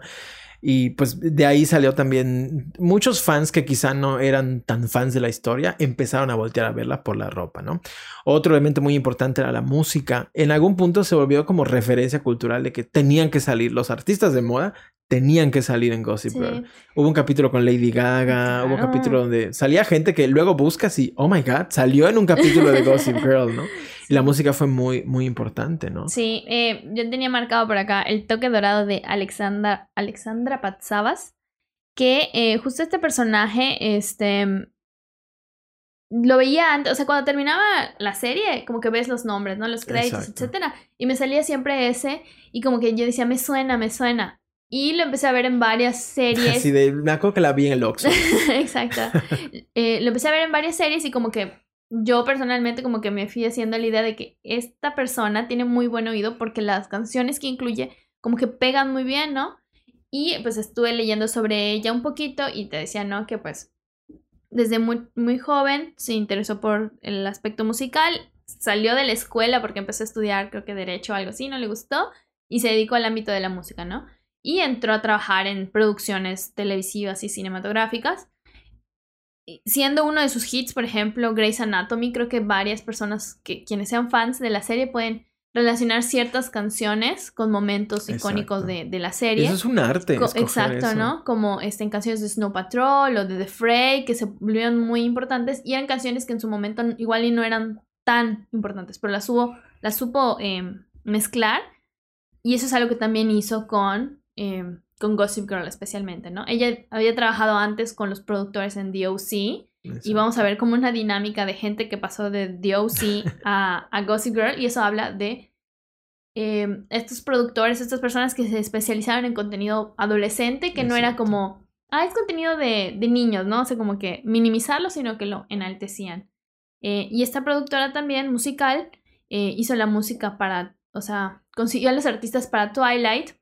Y pues de ahí salió también muchos fans que quizá no eran tan fans de la historia, empezaron a voltear a verla por la ropa, ¿no? Otro elemento muy importante era la música. En algún punto se volvió como referencia cultural de que tenían que salir los artistas de moda, tenían que salir en Gossip Girl. Hubo un capítulo con Lady Gaga, hubo un capítulo donde salía gente que luego buscas y, oh my god, salió en un capítulo de Gossip Girl, ¿no? Y la música fue muy, muy importante, ¿no? Sí, eh, yo tenía marcado por acá el toque dorado de Alexandra, Alexandra Patsavas, que eh, justo este personaje, este, lo veía antes, o sea, cuando terminaba la serie, como que ves los nombres, ¿no? Los créditos, etcétera. Y me salía siempre ese, y como que yo decía, me suena, me suena. Y lo empecé a ver en varias series. Así de, me acuerdo que la vi en el Oxxo. Exacto. Eh, lo empecé a ver en varias series y como que yo personalmente como que me fui haciendo la idea de que esta persona tiene muy buen oído porque las canciones que incluye como que pegan muy bien, ¿no? Y pues estuve leyendo sobre ella un poquito y te decía, ¿no? Que pues desde muy, muy joven se interesó por el aspecto musical, salió de la escuela porque empezó a estudiar creo que derecho o algo así, no le gustó y se dedicó al ámbito de la música, ¿no? y entró a trabajar en producciones televisivas y cinematográficas. Siendo uno de sus hits, por ejemplo, Grey's Anatomy, creo que varias personas que quienes sean fans de la serie pueden relacionar ciertas canciones con momentos icónicos de, de, la serie. Eso es un arte. exacto, ¿no? Como este, en canciones de Snow Patrol o de The Fray, que se volvieron muy importantes y eran canciones que en su momento igual y no eran tan importantes, pero las, hubo, las supo em, mezclar y eso es algo que también hizo con Em, con Gossip Girl especialmente, ¿no? Ella había trabajado antes con los productores en DOC y vamos a ver como una dinámica de gente que pasó de DOC a, a Gossip Girl y eso habla de em, estos productores, estas personas que se especializaron en contenido adolescente, que no era como, ah, es contenido de, de, niños, ¿no? O sea, como que minimizarlo, sino que lo enaltecían. Eh, y esta productora también musical eh, hizo la música para, o sea, consiguió a los artistas para Twilight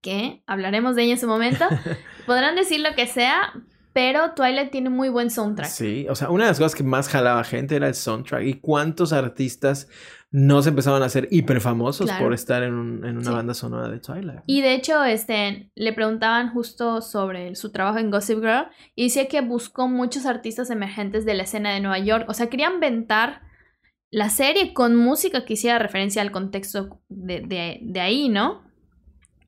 que hablaremos de ella en su momento. Podrán decir lo que sea, pero Twilight tiene muy buen soundtrack. Sí, o sea, una de las cosas que más jalaba gente era el soundtrack. ¿Y cuántos artistas no se empezaban a hacer hiper famosos por estar en, una banda sonora de Twilight? Y de hecho, este, le preguntaban justo sobre su trabajo en Gossip Girl y decía que buscó muchos artistas emergentes de la escena de Nueva York. O sea, querían inventar la serie con música que hiciera referencia al contexto de, de ahí, ¿no?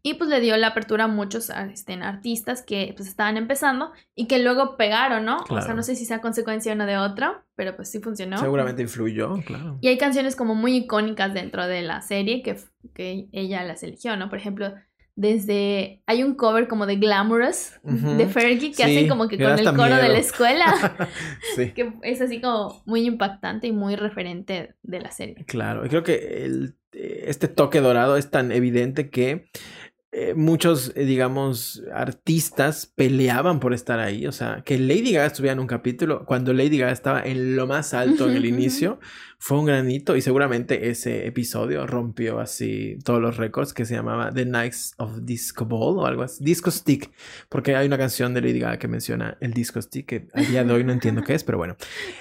Y pues le dio la apertura a muchos este, artistas que pues estaban empezando y que luego pegaron, ¿no? O sea, no sé si sea consecuencia uno de otro, pero pues sí funcionó. Seguramente influyó, claro. Y hay canciones como muy icónicas dentro de la serie que, que ella las eligió, ¿no? Por ejemplo, desde hay un cover como de Glamorous de Fergie que hacen como que con el coro de la escuela sí. que es así como muy impactante y muy referente de la serie claro y creo que el, este toque dorado es tan evidente que eh, muchos, eh, digamos, artistas peleaban por estar ahí. O sea, que Lady Gaga estuviera en un capítulo cuando Lady Gaga estaba en lo más alto en el inicio, fue un granito y seguramente ese episodio rompió así todos los récords que se llamaba The Nights of Disco Ball o algo así. Disco Stick, porque hay una canción de Lady Gaga que menciona el Disco Stick que a día de hoy no entiendo qué es, pero bueno.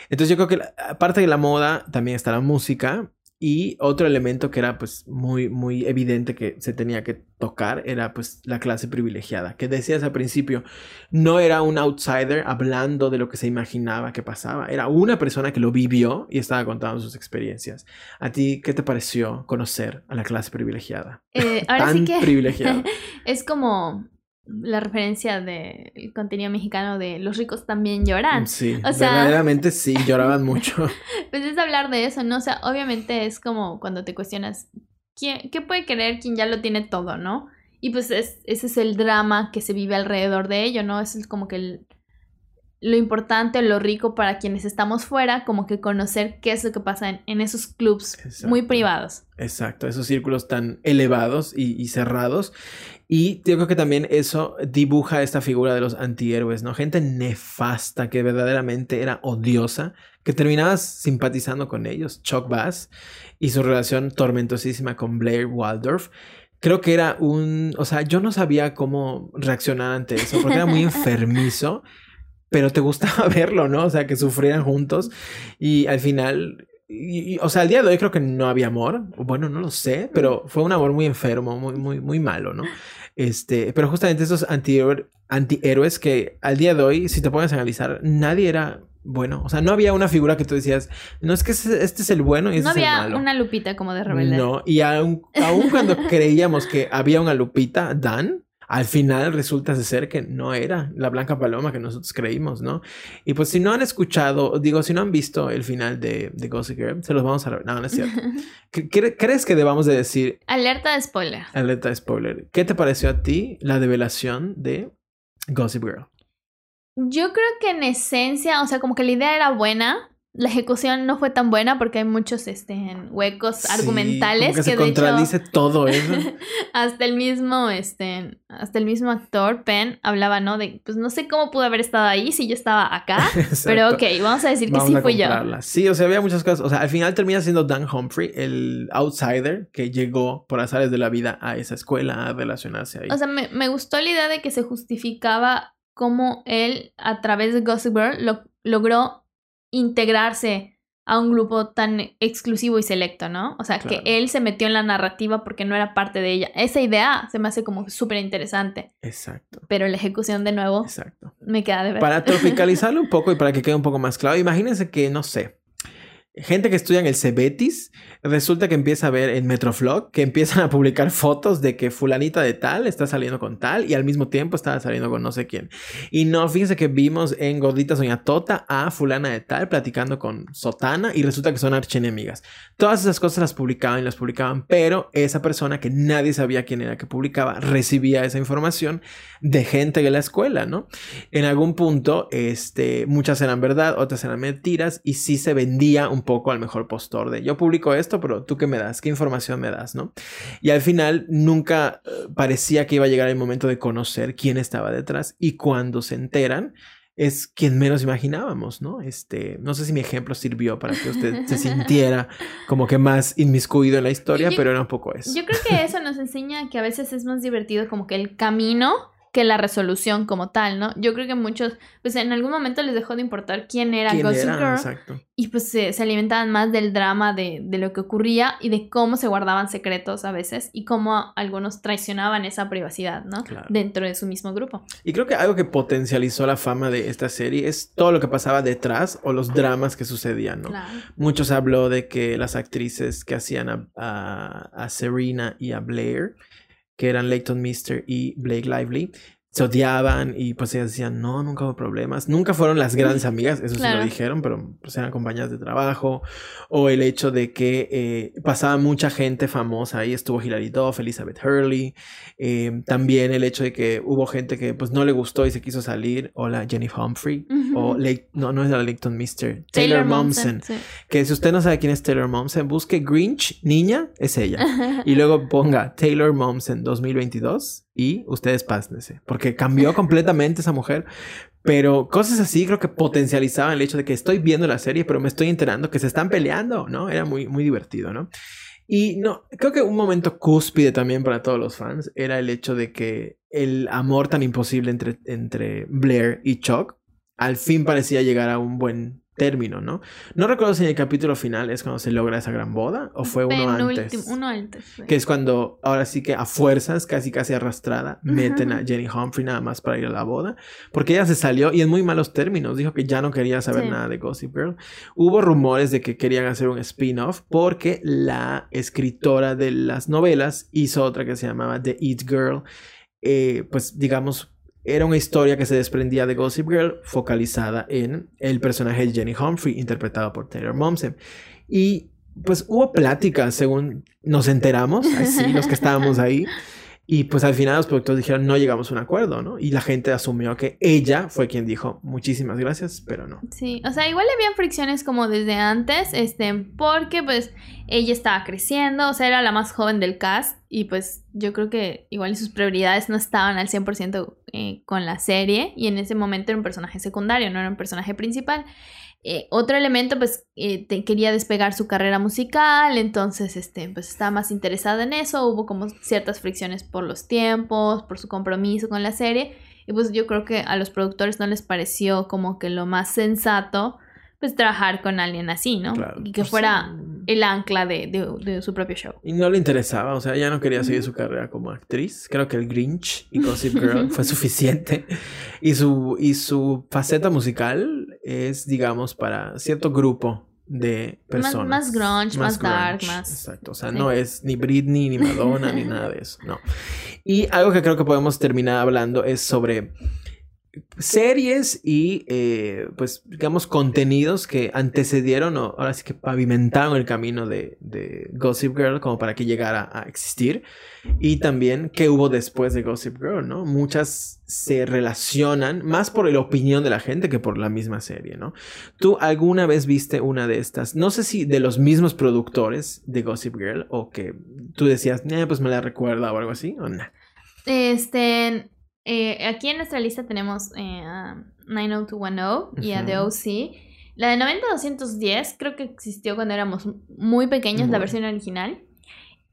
Entonces yo creo que aparte de la moda también está la música Y otro elemento que era pues muy, muy evidente que se tenía que tocar era pues la clase privilegiada, que decías al principio, no era un outsider hablando de lo que se imaginaba que pasaba, era una persona que lo vivió y estaba contando sus experiencias. ¿A ti qué te pareció conocer a la clase privilegiada? Eh, ahora Tan sí que privilegiada. es como la referencia del contenido mexicano de los ricos también lloran. Sí, O sea- verdaderamente sí, lloraban mucho. Pues es hablar de eso, ¿no? O sea, obviamente es como cuando te cuestionas, ¿quién, ¿qué puede querer quien ya lo tiene todo, ¿no? Y pues es, ese es el drama que se vive alrededor de ello, ¿no? Es como que el- lo importante, lo rico para quienes estamos fuera, como que conocer qué es lo que pasa en, en esos clubs muy privados. Exacto, esos círculos tan elevados y, y cerrados. Y yo creo que también eso dibuja esta figura de los antihéroes, ¿no? Gente nefasta que verdaderamente era odiosa, que terminabas simpatizando con ellos. Chuck Bass y su relación tormentosísima con Blair Waldorf. Creo que era un, o sea, yo no sabía cómo reaccionar ante eso, porque era muy enfermizo, pero te gustaba verlo, ¿no? O sea, que sufrieran juntos y al final y- y, o sea, al día de hoy creo que no había amor. Bueno, no lo sé, pero fue un amor muy enfermo, muy, muy, muy malo, ¿no? Este, pero justamente esos antihéroe- antihéroes que al día de hoy, si te pones a analizar, nadie era bueno. O sea, no había una figura que tú decías, no es que este es el bueno y este No es el había malo. una lupita como de rebelde. No, y aun, aun cuando creíamos que había una Lupita, Dan, al final resulta ser que no era la Blanca Paloma que nosotros creímos, ¿no? Y pues si no han escuchado, digo, si no han visto el final de, de Gossip Girl, se los vamos a... re- No, no es cierto. ¿Cre- cre- ¿Crees que debamos de decir, Alerta de spoiler. alerta de spoiler, qué te pareció a ti la develación de Gossip Girl? Yo creo que en esencia, o sea, como que la idea era buena. La ejecución no fue tan buena porque hay muchos este, huecos Sí, argumentales como que, se de hecho contradice todo eso. hasta el mismo este hasta el mismo actor Penn hablaba no de pues no sé cómo pude haber estado ahí si yo estaba acá pero ok vamos a decir que sí a fui yo. Sí, o sea, había muchas cosas. O sea, al final termina siendo Dan Humphrey, el outsider que llegó por azares de la vida a esa escuela a relacionarse ahí. o sea me, me gustó la idea de que se justificaba cómo él a través de Gossip Girl lo- logró integrarse a un grupo tan exclusivo y selecto, ¿no? O sea, Claro. que él se metió en la narrativa porque no era parte de ella. Esa idea se me hace como súper interesante, Exacto, pero la ejecución de nuevo exacto. me queda de ver. Para tropicalizarlo un poco y para que quede un poco más claro, imagínense que, no sé, gente que estudia en el Cebetis, resulta que empieza a ver en Metroflog que empiezan a publicar fotos de que fulanita de tal está saliendo con tal y al mismo tiempo estaba saliendo con no sé quién. Y no, fíjense que vimos en Gordita Soña Tota a fulana de tal platicando con Sotana y resulta que son archienemigas. Todas esas cosas las publicaban y las publicaban, pero esa persona que nadie sabía quién era que publicaba recibía esa información de gente de la escuela, ¿no? En algún punto, este, muchas eran verdad, otras eran mentiras y sí se vendía un poco al mejor postor de yo publico esto, pero tú qué me das, qué información me das, ¿no? Y al final nunca eh, parecía que iba a llegar el momento de conocer quién estaba detrás y cuando se enteran es quien menos imaginábamos, ¿no? Este, no sé si mi ejemplo sirvió para que usted se sintiera como que más inmiscuido en la historia, Yo- pero era un poco eso. Yo creo que eso nos enseña que a veces es más divertido como que el camino que la resolución como tal, ¿no? Yo creo que muchos, pues en algún momento les dejó de importar quién era ¿Quién Gossip era? Girl Exacto. y pues se, se alimentaban más del drama de, de lo que ocurría y de cómo se guardaban secretos a veces y cómo algunos traicionaban esa privacidad, ¿no? Claro. Dentro de su mismo grupo. Y creo que algo que potencializó la fama de esta serie es todo lo que pasaba detrás o los dramas que sucedían, ¿no? Claro. Muchos habló de que las actrices que hacían a, a- a Serena y a Blair, que eran Leighton Mister y Blake Lively, se odiaban y pues ellas decían, no, nunca hubo problemas. Nunca fueron las grandes amigas, eso sí Claro. lo dijeron, pero pues eran compañeras de trabajo. O el hecho de que eh, pasaba mucha gente famosa, ahí estuvo Hilary Duff, Elizabeth Hurley. Eh, también el hecho de que hubo gente que pues no le gustó y se quiso salir. Hola, Jenny Humphrey. O Lake, no, no es la Leighton Mister. Taylor, Momsen. sí. Que si usted no sabe quién es Taylor Momsen, busque Grinch, niña, es ella. Y luego ponga Taylor Momsen 2022 y ustedes pásnese. Porque cambió completamente esa mujer. Pero cosas así creo que potencializaban el hecho de que estoy viendo la serie, pero me estoy enterando que se están peleando, ¿no? Era muy, muy divertido, ¿no? Y no, creo que un momento cúspide también para todos los fans era el hecho de que el amor tan imposible entre, entre Blair y Chuck al fin parecía llegar a un buen término, ¿no? No recuerdo si en el capítulo final es cuando se logra esa gran boda o fue uno antes. Uno antes. Que es cuando, ahora sí que a fuerzas, casi casi arrastrada, meten a Jenny Humphrey nada más para ir a la boda. Porque ella se salió y en muy malos términos. Dijo que ya no quería saber nada de Gossip Girl. Hubo rumores de que querían hacer un spin-off porque la escritora de las novelas hizo otra que se llamaba The Eat Girl. Eh, pues digamos, era una historia que se desprendía de Gossip Girl focalizada en el personaje de Jenny Humphrey, interpretado por Taylor Momsen. Y pues hubo pláticas, según nos enteramos, así los que estábamos ahí, y pues al final los productores dijeron, no llegamos a un acuerdo, ¿no? Y la gente asumió que ella fue quien dijo, muchísimas gracias, pero no. Sí, o sea, igual habían fricciones como desde antes, este, porque pues ella estaba creciendo, o sea, era la más joven del cast y pues yo creo que igual sus prioridades no estaban al 100% eh, con la serie y en ese momento era un personaje secundario, no era un personaje principal. Eh, otro elemento, pues, eh, quería despegar su carrera musical, entonces, este, pues, estaba más interesada en eso, hubo como ciertas fricciones por los tiempos, por su compromiso con la serie, y pues yo creo que a los productores no les pareció como que lo más sensato, pues, trabajar con alguien así, ¿no? y que pues fuera el ancla de, su propio show. Y no le interesaba, o sea, ya no quería seguir su carrera como actriz. Creo que el Grinch y Gossip Girl fue suficiente. Y su, y su faceta musical es, digamos, para cierto grupo de personas. Más, grunge, más, dark, más. Exacto. O sea, no es ni Britney, ni Madonna, ni nada de eso. No. Y algo que creo que podemos terminar hablando es sobre series y eh, pues digamos contenidos que antecedieron o ahora sí que pavimentaron el camino de, Gossip Girl como para que llegara a existir y también qué hubo después de Gossip Girl, ¿no? Muchas se relacionan más por la opinión de la gente que por la misma serie, ¿no? ¿Tú alguna vez viste una de estas? No sé si de los mismos productores de Gossip Girl o que tú decías, eh, pues me la recuerda o algo así o no. Este, eh, aquí en nuestra lista tenemos eh, a 90210 y a The OC. La de 90210 creo que existió cuando éramos muy pequeños, la versión original.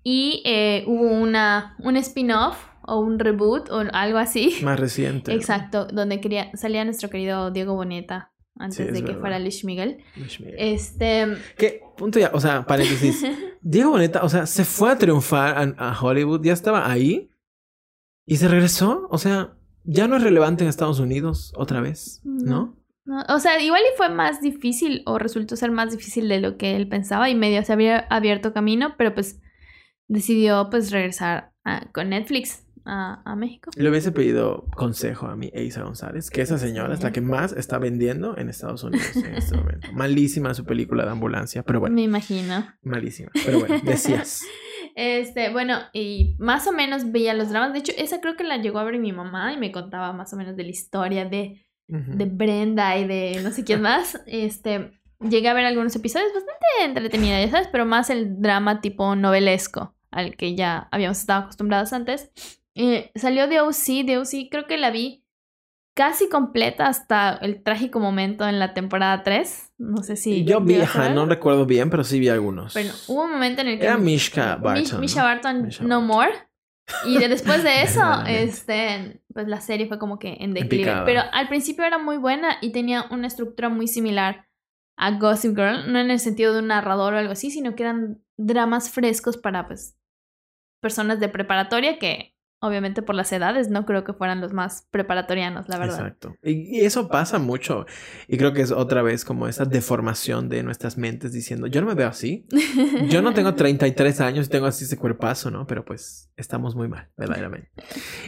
Y eh, hubo una, un spin-off o un reboot o algo así. Más reciente. Exacto, donde quería, salía nuestro querido Diego Boneta antes de que fuera Luis Miguel. Este. ¿Qué? Punto ya, o sea, paréntesis. Diego Boneta, o sea, se fue a triunfar a Hollywood, ya estaba ahí. Y se regresó, o sea, ya no es relevante en Estados Unidos otra vez, ¿no? o sea, igual y fue más difícil o resultó ser más difícil de lo que él pensaba y medio se había abierto camino, pero pues decidió pues regresar con Netflix a, a, México. Le hubiese pedido consejo a mi Eisa González, que esa señora es la que más está vendiendo en Estados Unidos en este momento. Malísima su película de ambulancia, pero bueno. Me imagino. Malísima, pero bueno, decías. Este, bueno, y más o menos veía los dramas. De hecho, esa creo que la llegó a ver mi mamá y me contaba más o menos de la historia de, de Brenda y de no sé quién más. Este, llegué a ver algunos episodios bastante entretenidos, ya sabes, pero más el drama tipo novelesco al que ya habíamos estado acostumbrados antes. Eh, salió de OC, de OC creo que la vi casi completa hasta el trágico momento en la temporada 3. No sé si. Yo vi, no recuerdo bien, pero sí vi algunos. Bueno, hubo un momento en el que. Era Mishka Barton. Misha Barton, No More. Y después de eso, este, pues la serie fue como que en declive. Pero al principio era muy buena y tenía una estructura muy similar a Gossip Girl. No en el sentido de un narrador o algo así, sino que eran dramas frescos para, pues, personas de preparatoria que obviamente por las edades, no creo que fueran los más preparatorianos, la verdad. Exacto. Y, eso pasa mucho. Y creo que es otra vez como esa deformación de nuestras mentes diciendo, yo no me veo así. Yo no tengo 33 años y tengo así ese cuerpazo, ¿no? Pero pues estamos muy mal, verdaderamente.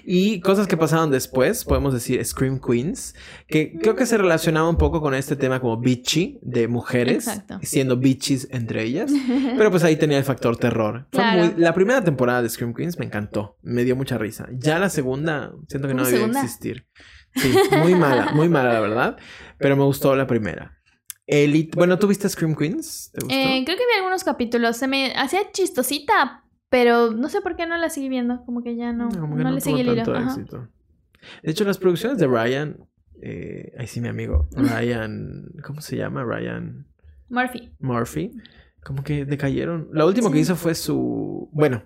Y cosas que pasaron después, podemos decir Scream Queens, que creo que se relacionaba un poco con este tema como bitchy de mujeres, siendo bitches entre ellas. Pero pues ahí tenía el factor terror. la primera temporada de Scream Queens me encantó, me dio mucha risa. Ya la segunda, siento que no debía existir. Sí, muy mala, muy mala, la verdad. Pero me gustó la primera. Elite, bueno, ¿tú viste Scream Queens? Eh, creo que vi algunos capítulos. Se me hacía chistosita, pero no sé por qué no la seguí viendo. Como que ya no, no, le seguí el hilo. De hecho, las producciones de Ryan, eh, ahí sí, mi amigo, Ryan, ¿cómo se llama? Ryan Murphy. Murphy. Como que decayeron. Lo último que hizo fue su. Bueno,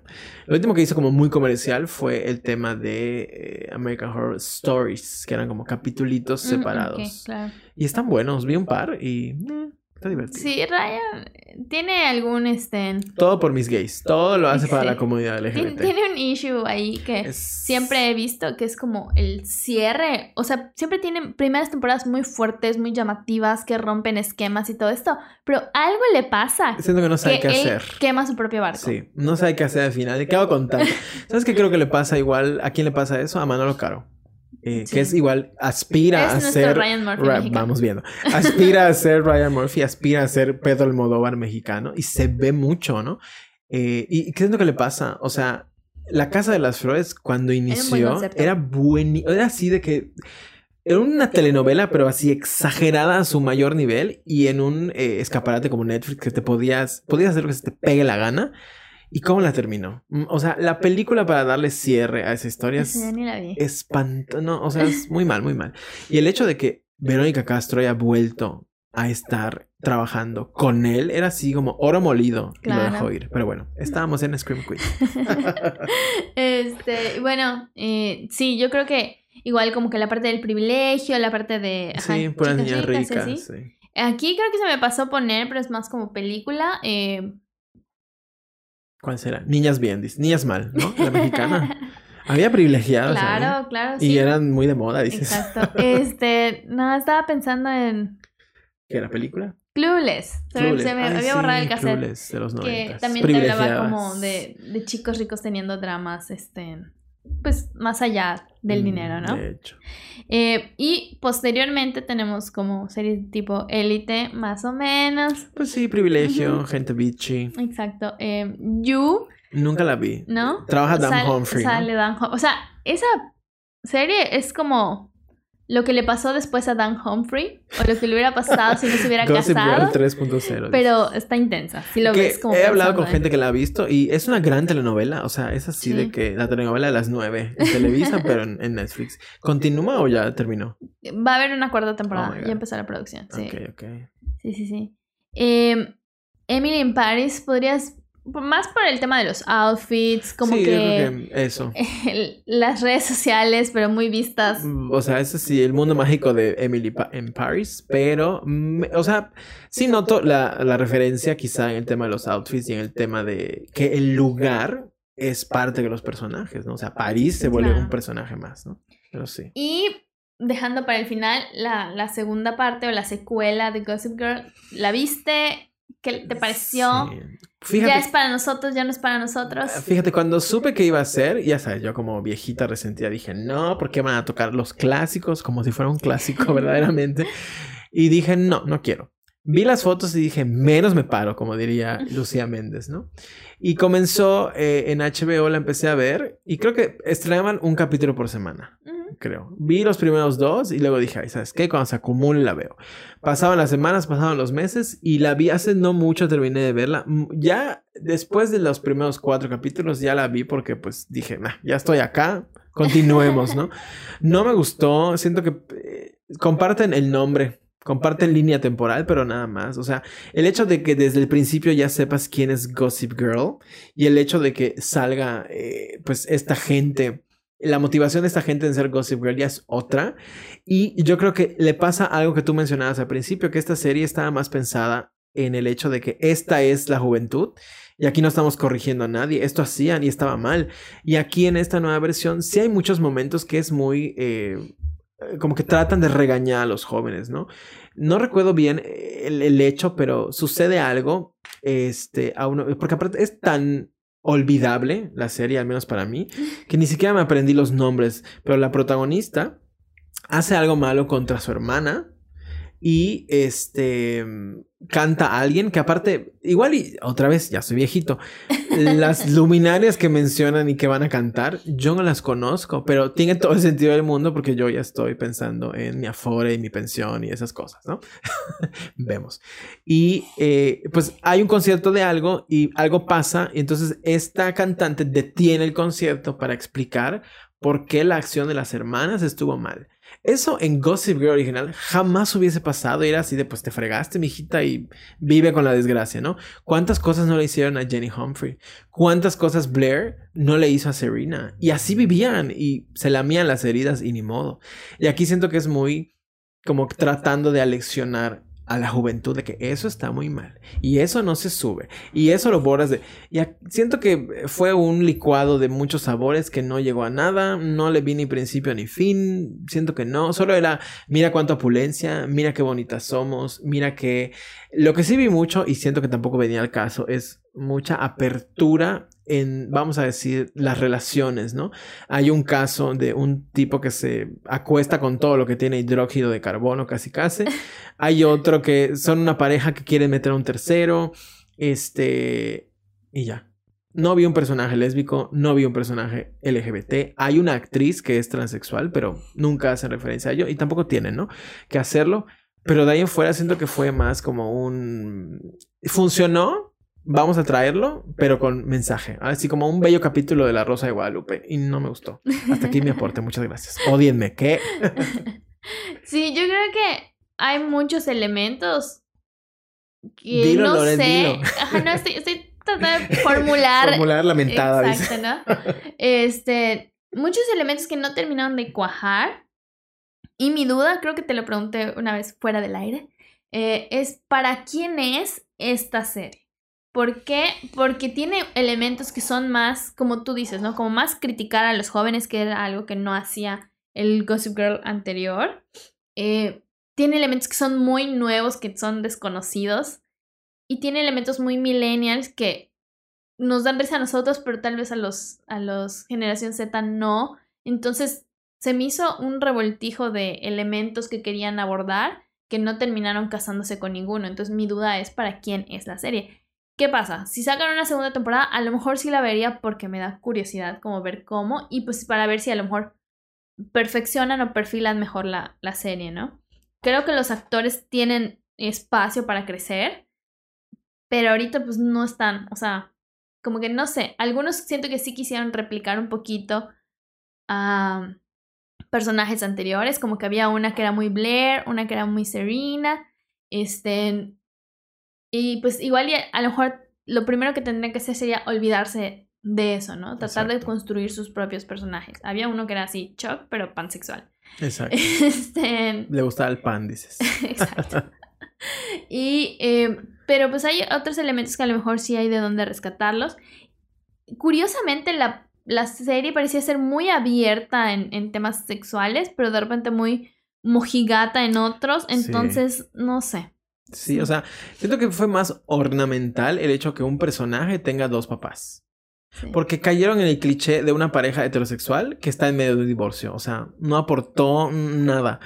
lo último que hizo como muy comercial fue el tema de eh, American Horror Stories, que eran como capitulitos Mm, separados. ok, claro. Y están buenos, vi un par y. eh, está divertido. Sí, Ryan tiene algún este. Todo por mis gays. Todo lo hace para la comunidad Tiene, LGBT. tiene un issue ahí que Es- siempre he visto que es como el cierre. O sea, siempre tienen primeras temporadas muy fuertes, muy llamativas, que rompen esquemas y todo esto. Pero algo le pasa. Siento que no sabe que qué él hacer. quema su propio barco. Sí, no sabe qué hacer al final. ¿Y qué hago con tal? ¿Sabes qué creo que le pasa igual? ¿A quién le pasa eso? A Manolo Caro. Eh, Sí. Que es igual, aspira Es a ser. Ryan Murphy Ra- vamos viendo. Aspira a ser Ryan Murphy, aspira a ser Pedro Almodóvar mexicano y se ve mucho, ¿no? Eh, y ¿qué siento que le pasa? O sea, La Casa de las Flores cuando buen inició era buenísimo. Era así de que. Era una telenovela, pero así exagerada a su mayor nivel y en un eh, escaparate como Netflix que te podías, podías hacer lo que se te pegue la gana. ¿Y cómo la terminó? Mm, O sea, la película para darle cierre a esa historia es espanto, no, o sea, es muy mal, muy mal. Y el hecho de que Verónica Castro haya vuelto a estar trabajando con él era así como oro molido y lo Claro. dejó ir. Pero bueno, estábamos en Scream Queen. este, bueno, eh, sí, yo creo que igual como que la parte del privilegio, la parte de... ajá, Sí, ricas. así. sí. Aquí creo que se me pasó poner, pero es más como película. eh, ¿Cuál será? Niñas bien, dice. Niñas mal, ¿no? La mexicana. Había privilegiadas. ahí. claro, claro, Y eran muy de moda, dices. Exacto. Este, no, estaba pensando en ¿Qué era película? Clueless. Clueless. se me Ay, había sí, borrado el cassette. Clueless de los Que 90. también te hablaba como de, de chicos ricos teniendo dramas, este, pues más allá del Mm, dinero, ¿no? De hecho. Eh, y posteriormente tenemos como series tipo Élite, más o menos. Pues sí, privilegio, gente bitchy. Exacto. Eh, you, Nunca la vi. ¿no? Trabaja Dan Humphrey. ¿no? Sale Dan Hum- O sea, esa serie es como lo que le pasó después a Dan Humphrey o lo que le hubiera pasado si no se hubiera casado. Girl 3.0. Pero está intensa. Si lo que ves como he hablado con en- gente que la ha visto y es una gran telenovela. O sea, es así Sí. de que la telenovela de las nueve en Televisa, pero en, en Netflix. ¿Continúa o ya terminó? Va a haber una cuarta temporada. Oh ya empezó la producción. Sí, Ok, ok. sí, sí. sí. Eh, Emily in Paris, podrías. Más por el tema de los outfits, como sí, yo que, creo que eso. el- las redes sociales, pero muy vistas. Mm, O sea, ese sí, el mundo mágico de Emily Pa- en Paris, pero, o sea, sí noto la, la referencia quizá en el tema de los outfits y en el tema de que el lugar es parte de los personajes, ¿no? O sea, París se vuelve Claro. un personaje más, ¿no? Pero sí. Y dejando para el final la, la segunda parte o la secuela de Gossip Girl, ¿la viste? ¿Qué te pareció? Sí. ¿Ya Fíjate, es para nosotros? ¿Ya no es para nosotros? Fíjate, cuando supe que iba a ser, ya sabes, yo como viejita resentida dije, no, porque van a tocar los clásicos como si fuera un clásico verdaderamente. Y dije, no, no quiero. Vi las fotos y dije, menos me paro, como diría Lucía Méndez, ¿no? Y comenzó eh, en HBO, la empecé a ver y creo que estrenaban un capítulo por semana. Creo. Vi los primeros dos y luego dije, ay, ¿sabes qué? Cuando se acumule la veo. Pasaban las semanas, pasaban los meses y la vi hace no mucho, terminé de verla. Ya después de los primeros cuatro capítulos ya la vi porque pues dije, "Nah, ya estoy acá, continuemos, ¿no? No me gustó, siento que eh, comparten el nombre, comparten línea temporal, pero nada más. O sea, el hecho de que desde el principio ya sepas quién es Gossip Girl y el hecho de que salga eh, pues esta gente. La motivación de esta gente en ser Gossip Girl ya es otra. Y yo creo que le pasa algo que tú mencionabas al principio, que esta serie estaba más pensada en el hecho de que esta es la juventud. Y aquí no estamos corrigiendo a nadie. Esto hacían y estaba mal. Y aquí en esta nueva versión sí hay muchos momentos que es muy... eh, como que tratan de regañar a los jóvenes, ¿no? No recuerdo bien el, el hecho, pero sucede algo. Este, a uno, porque aparte es tan olvidable la serie, al menos para mí, que ni siquiera me aprendí los nombres. Pero la protagonista hace algo malo contra su hermana y este canta alguien que aparte, igual y otra vez, ya soy viejito, las luminarias que mencionan y que van a cantar, yo no las conozco, pero tiene todo el sentido del mundo porque yo ya estoy pensando en mi afore y mi pensión y esas cosas, ¿no? Vemos. Y eh, pues hay un concierto de algo y algo pasa y entonces esta cantante detiene el concierto para explicar por qué la acción de las hermanas estuvo mal. Eso en Gossip Girl original jamás hubiese pasado. Era así de, pues te fregaste, mijita, y vive con la desgracia, ¿no? ¿Cuántas cosas no le hicieron a Jenny Humphrey? ¿Cuántas cosas Blair no le hizo a Serena? Y así vivían y se lamían las heridas y ni modo. Y aquí siento que es muy como tratando de aleccionar a la juventud de que eso está muy mal y eso no se sube y eso lo borras de siento que fue un licuado de muchos sabores que no llegó a nada no le vi ni principio ni fin siento que no solo era mira cuánta opulencia mira qué bonitas somos mira que lo que sí vi mucho y siento que tampoco venía al caso es mucha apertura en, vamos a decir, las relaciones, ¿no? Hay un caso de un tipo que se acuesta con todo lo que tiene hidróxido de carbono, casi casi. Hay otro que son una pareja que quiere meter a un tercero, este, y ya. No vi un personaje lésbico, no vi un personaje LGBT. Hay una actriz que es transexual, pero nunca hace referencia a ello y tampoco tienen, ¿no? Que hacerlo. Pero de ahí en fuera siento que fue más como un... Funcionó, vamos a traerlo, pero con mensaje. Así como un bello capítulo de La Rosa de Guadalupe. Y no me gustó. Hasta aquí mi aporte. Muchas gracias. Odienme. ¿Qué? sí, yo creo que hay muchos elementos que no sé. Ajá, no, estoy, estoy tratando de formular. formular lamentada. Exacto, ¿no? Este, muchos elementos que no terminaron de cuajar. Y mi duda, creo que te lo pregunté una vez fuera del aire, eh, es ¿para quién es esta serie? ¿Por qué? Porque tiene elementos que son más, como tú dices, ¿no? Como más criticar a los jóvenes, que era algo que no hacía el Gossip Girl anterior. Eh, tiene elementos que son muy nuevos, que son desconocidos. Y tiene elementos muy millennials que nos dan risa a nosotros, pero tal vez a los, a los generación Z no. Entonces se me hizo un revoltijo de elementos que querían abordar que no terminaron casándose con ninguno. Entonces mi duda es para quién es la serie. ¿Qué pasa? Si sacan una segunda temporada, a lo mejor sí la vería porque me da curiosidad como ver cómo y pues para ver si a lo mejor perfeccionan o perfilan mejor la, la serie, ¿no? Creo que los actores tienen espacio para crecer, pero ahorita pues no están, o sea, como que no sé, algunos siento que sí quisieron replicar un poquito a personajes anteriores, como que había una que era muy Blair, una que era muy Serena, este, y pues igual a lo mejor lo primero que tendría que hacer sería olvidarse de eso, ¿no? Tratar de construir sus propios personajes. Había uno que era así, Chuck, pero pansexual. Exacto. Este... Le gustaba el pan, dices. Exacto. Y, eh, pero pues hay otros elementos que a lo mejor sí hay de dónde rescatarlos. Curiosamente, la, la serie parecía ser muy abierta en, en, temas sexuales, pero de repente muy mojigata en otros. Entonces, no sé. Sí, o sea, siento que fue más ornamental el hecho que un personaje tenga dos papás. Porque cayeron en el cliché de una pareja heterosexual que está en medio de un divorcio. O sea, no aportó nada.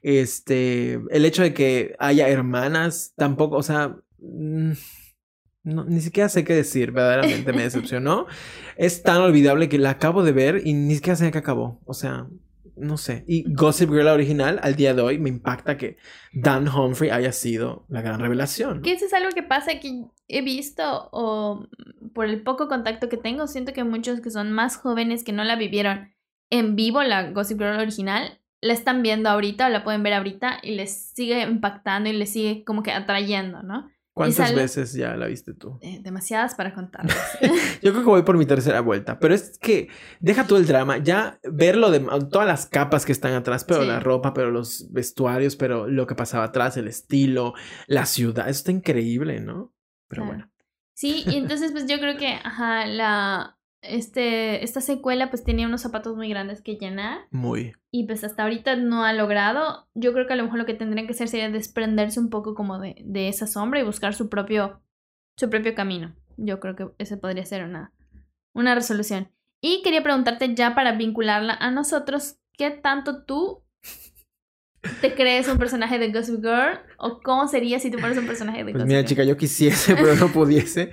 Este, el hecho de que haya hermanas, tampoco, o sea, mm, ni siquiera sé qué decir, verdaderamente me decepcionó. es tan olvidable que la acabo de ver y ni siquiera sé qué acabó. O sea, no sé. Y Gossip Girl original, al día de hoy, me impacta que Dan Humphrey haya sido la gran revelación. Que eso es algo que pasa que he visto o por el poco contacto que tengo, siento que muchos que son más jóvenes que no la vivieron en vivo, la Gossip Girl original, la están viendo ahorita o la pueden ver ahorita y les sigue impactando y les sigue como que atrayendo, ¿no? ¿Cuántas veces ya la viste tú? Eh, demasiadas para contar. Yo creo que voy por mi tercera vuelta, pero es que deja todo el drama, ya verlo de todas las capas que están atrás, pero la ropa, pero los vestuarios, pero lo que pasaba atrás, el estilo, la ciudad, eso está increíble, ¿no? Pero bueno. Sí, y entonces pues yo creo que, ajá, la, este, esta secuela pues tenía unos zapatos muy grandes que llenar. Muy. Y pues hasta ahorita no ha logrado. Yo creo que a lo mejor lo que tendrían que hacer sería desprenderse un poco como de, de esa sombra y buscar su propio, su propio camino. Yo creo que ese podría ser una, una resolución. Y quería preguntarte ya para vincularla a nosotros, ¿qué tanto tú te crees un personaje de Gossip Girl? ¿O cómo sería si tú fueras un personaje de pues Gossip mira, Girl? chica, yo quisiese, pero no pudiese.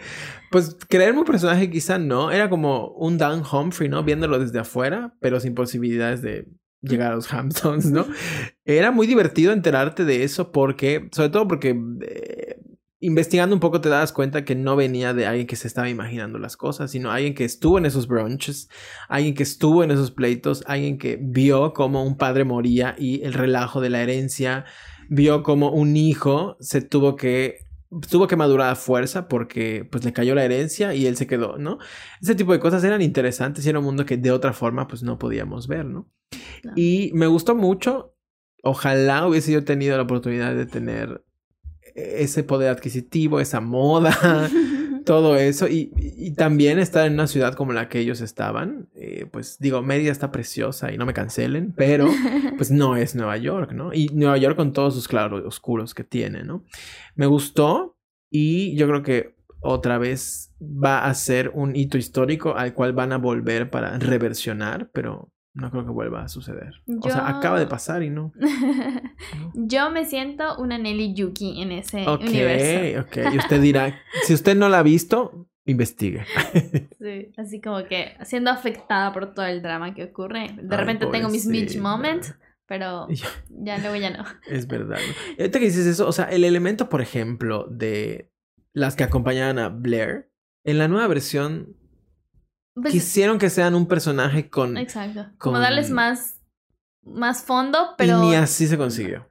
Pues creerme un personaje quizá no. Era como un Dan Humphrey, ¿no? Viéndolo desde afuera, pero sin posibilidades de llegar a los Hamptons, ¿no? Era muy divertido enterarte de eso porque, sobre todo porque... Eh, investigando un poco te das cuenta que no venía de alguien que se estaba imaginando las cosas, sino alguien que estuvo en esos brunches, alguien que estuvo en esos pleitos, alguien que vio cómo un padre moría y el relajo de la herencia, vio cómo un hijo se tuvo que tuvo que madurar a fuerza porque pues le cayó la herencia y él se quedó, ¿no? Ese tipo de cosas eran interesantes y era un mundo que de otra forma pues no podíamos ver, ¿no? Y me gustó mucho. Ojalá hubiese yo tenido la oportunidad de tener ese poder adquisitivo, esa moda, todo eso. Y, también estar en una ciudad como la que ellos estaban. Eh, pues digo, Mérida está preciosa y no me cancelen, pero pues no es Nueva York, ¿no? Y Nueva York con todos sus claros oscuros que tiene, ¿no? Me gustó y yo creo que otra vez va a ser un hito histórico al cual van a volver para reversionar, pero no creo que vuelva a suceder. O sea, acaba de pasar y no. Yo me siento una Nelly Yuki en ese universo. Ok, ok. Y usted dirá, si usted no la ha visto, investigue. sí, así como que siendo afectada por todo el drama que ocurre. De repente tengo mis Mitch moments. Pero ya luego ya no. Es verdad. Ahorita que dices eso, o sea, el elemento, por ejemplo, de las que acompañaban a Blair, en la nueva versión pues Quisieron que sean un personaje con. Exacto. Como darles más. Más fondo, pero. Y ni así se consiguió.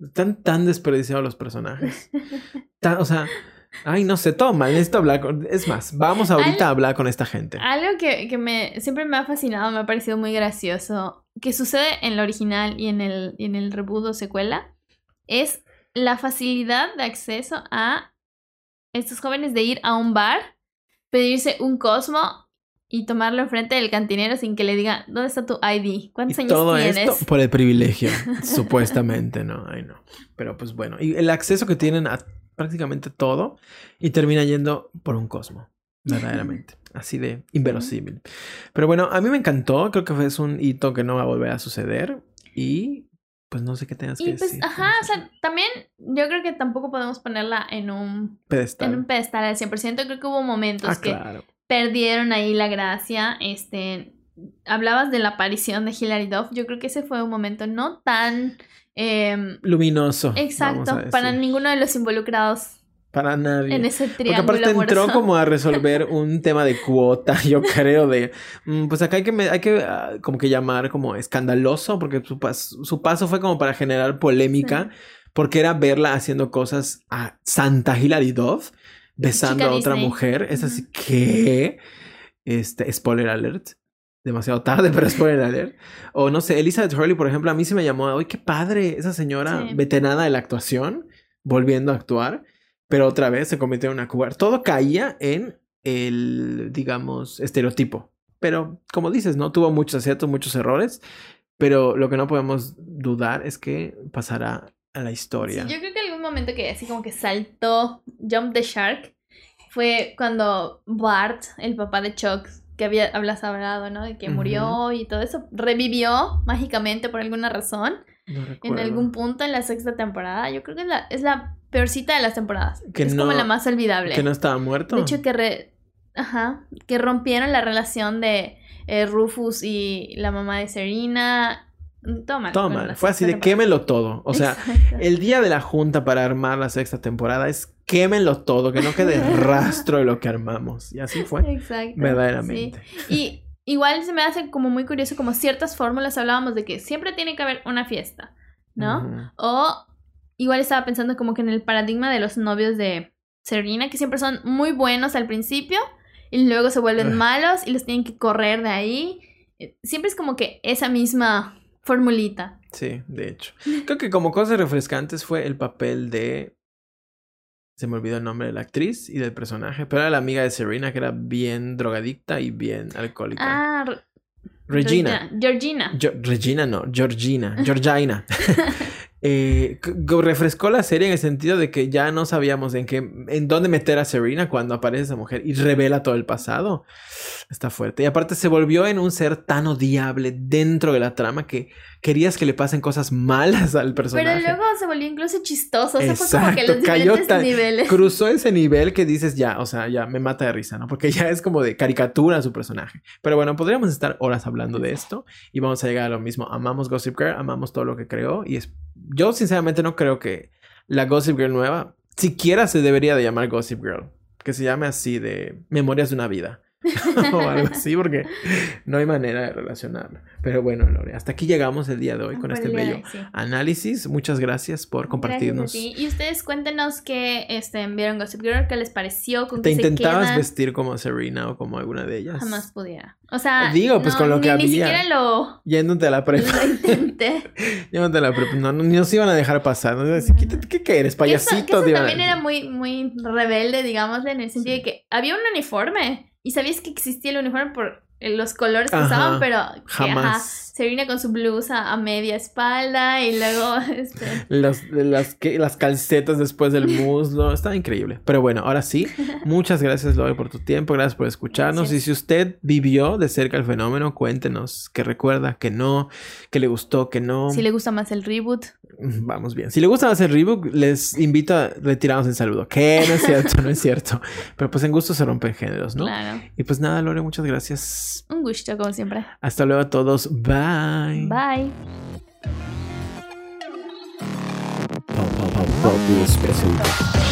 Están tan desperdiciados los personajes. o sea. Ay, no sé, toma, necesito hablar con... Es más, vamos ahorita a hablar con esta gente. Algo que, que, me, siempre me ha fascinado, me ha parecido muy gracioso, que sucede en el original y en el, y en el reboot o secuela, es la facilidad de acceso a estos jóvenes de ir a un bar, pedirse un Cosmo y tomarlo enfrente del cantinero sin que le diga, ¿dónde está tu ID? ¿Cuántos años todo tienes? Esto por el privilegio, supuestamente, ¿no? Ay, no. Pero pues bueno, y el acceso que tienen a prácticamente todo y termina yendo por un cosmo, verdaderamente. Así de inverosímil. Pero bueno, a mí me encantó, creo que es un hito que no va a volver a suceder y pues no sé qué tengas que pues, decir. Ajá, o sea, también yo creo que tampoco podemos ponerla en un pedestal. En un pedestal al 100%. Creo que hubo momentos ah, que claro perdieron ahí la gracia. Este, hablabas de la aparición de Hilary Duff. Yo creo que ese fue un momento no tan em, luminoso. Exacto, para ninguno de los involucrados. Para nadie. En ese triángulo. Porque aparte entró como a resolver un tema de cuota, yo creo, de. Mm, pues acá hay que, hay que ah, como que llamar como escandaloso, porque su, su paso fue como para generar polémica, porque era verla haciendo cosas a Santa Hilary Duff besando a otra mujer. Es así que. Este, spoiler alert. Demasiado tarde, pero spoiler alert. O no sé, Elizabeth Hurley, por ejemplo, a mí se me llamó, ¡ay, qué padre! Esa señora veterana de la actuación, volviendo a actuar, pero otra vez se convirtió en una cubar. Todo caía en el, digamos, estereotipo. Pero, como dices, ¿no? Tuvo muchos aciertos, muchos errores. Pero lo que no podemos dudar es que pasará a la historia. yo creo que momento que así como que saltó Jump the Shark fue cuando Bart, el papá de Chuck, que había, hablas hablado, ¿no? De que murió y todo eso, revivió mágicamente por alguna razón. en algún punto en la sexta temporada. Yo creo que es la, es la peorcita de las temporadas. Que es como la más olvidable. Que no estaba muerto. De hecho, que, Ajá, que rompieron la relación de eh, Rufus y la mamá de Serena. Toma. Toma, fue así de quémelo todo. O sea, el día de la junta para armar la sexta temporada es quémelo todo, que no quede rastro de lo que armamos. Y así fue. Exacto. Verdaderamente. Y igual se me hace como muy curioso, como ciertas fórmulas hablábamos de que siempre tiene que haber una fiesta, ¿no? O igual estaba pensando como que en el paradigma de los novios de Serena, que siempre son muy buenos al principio y luego se vuelven malos y los tienen que correr de ahí. Eh, siempre es como que esa misma formulita. Sí, de hecho. Creo que como cosas refrescantes fue el papel de... Se me olvidó el nombre de la actriz y del personaje, pero era la amiga de Serena que era bien drogadicta y bien alcohólica. Ah, Regina. Georgina. Regina no, Georgina. Georgina. eh, refrescó la serie en el sentido de que ya no sabíamos en qué, en dónde meter a Serena cuando aparece esa mujer y revela todo el pasado. Está fuerte. Y aparte se volvió en un ser tan odiable dentro de la trama que querías que le pasen cosas malas al personaje. Pero luego se volvió incluso chistoso. O sea, fue como que los cayó niveles. Cruzó ese nivel que dices ya, o sea, ya me mata de risa, ¿no? Porque ya es como de caricatura su personaje. Pero bueno, podríamos estar horas hablando de esto y vamos a llegar a lo mismo. Amamos Gossip Girl, amamos todo lo que creó y es... yo sinceramente no creo que la Gossip Girl nueva siquiera se debería de llamar Gossip Girl. Que se llame así de Memorias de una vida. o algo así, porque no hay manera de relacionarlo. Pero bueno, Lore, hasta aquí llegamos el día de hoy con Por este bello hoy, sí. análisis. Muchas gracias por compartirnos. Gracias. Y ustedes cuéntenos qué este, vieron Gossip Girl, qué les pareció, con ¿Te qué se intentabas quedan. vestir como Serena o como alguna de ellas? Jamás pudiera. O sea, Digo, pues, no, con lo que había. Ni siquiera lo, Yéndote a la prepa. lo intenté. Yéndote a la prepa. No, no, nos iban a dejar pasar. ¿no? ¿Qué, qué, qué eres? Payasito. eso, que eso también era muy, muy rebelde, digámosle, en el sentido Sí. de que había un uniforme y sabías que existía el uniforme por los colores que Ajá. usaban, pero que, Jamás. ajá, Serena con su blusa a media espalda y luego este, Las, las, que- las calcetas después del muslo. Estaba increíble. Pero bueno, ahora sí. Muchas gracias, Lore, por tu tiempo. Gracias por escucharnos. Gracias. Y si usted vivió de cerca el fenómeno, cuéntenos qué recuerda, qué no, qué le gustó, qué no. si le gusta más el reboot. Vamos bien. Si le gusta hacer rebook, les invito a retirarnos el saludo. Que no es cierto, no es cierto. Pero pues en gusto se rompen géneros, ¿no? Claro. Y pues nada, Lore, muchas gracias. Un gusto, como siempre. Hasta luego a todos. Bye. Bye. Pop, pop, pop, pop, presenta.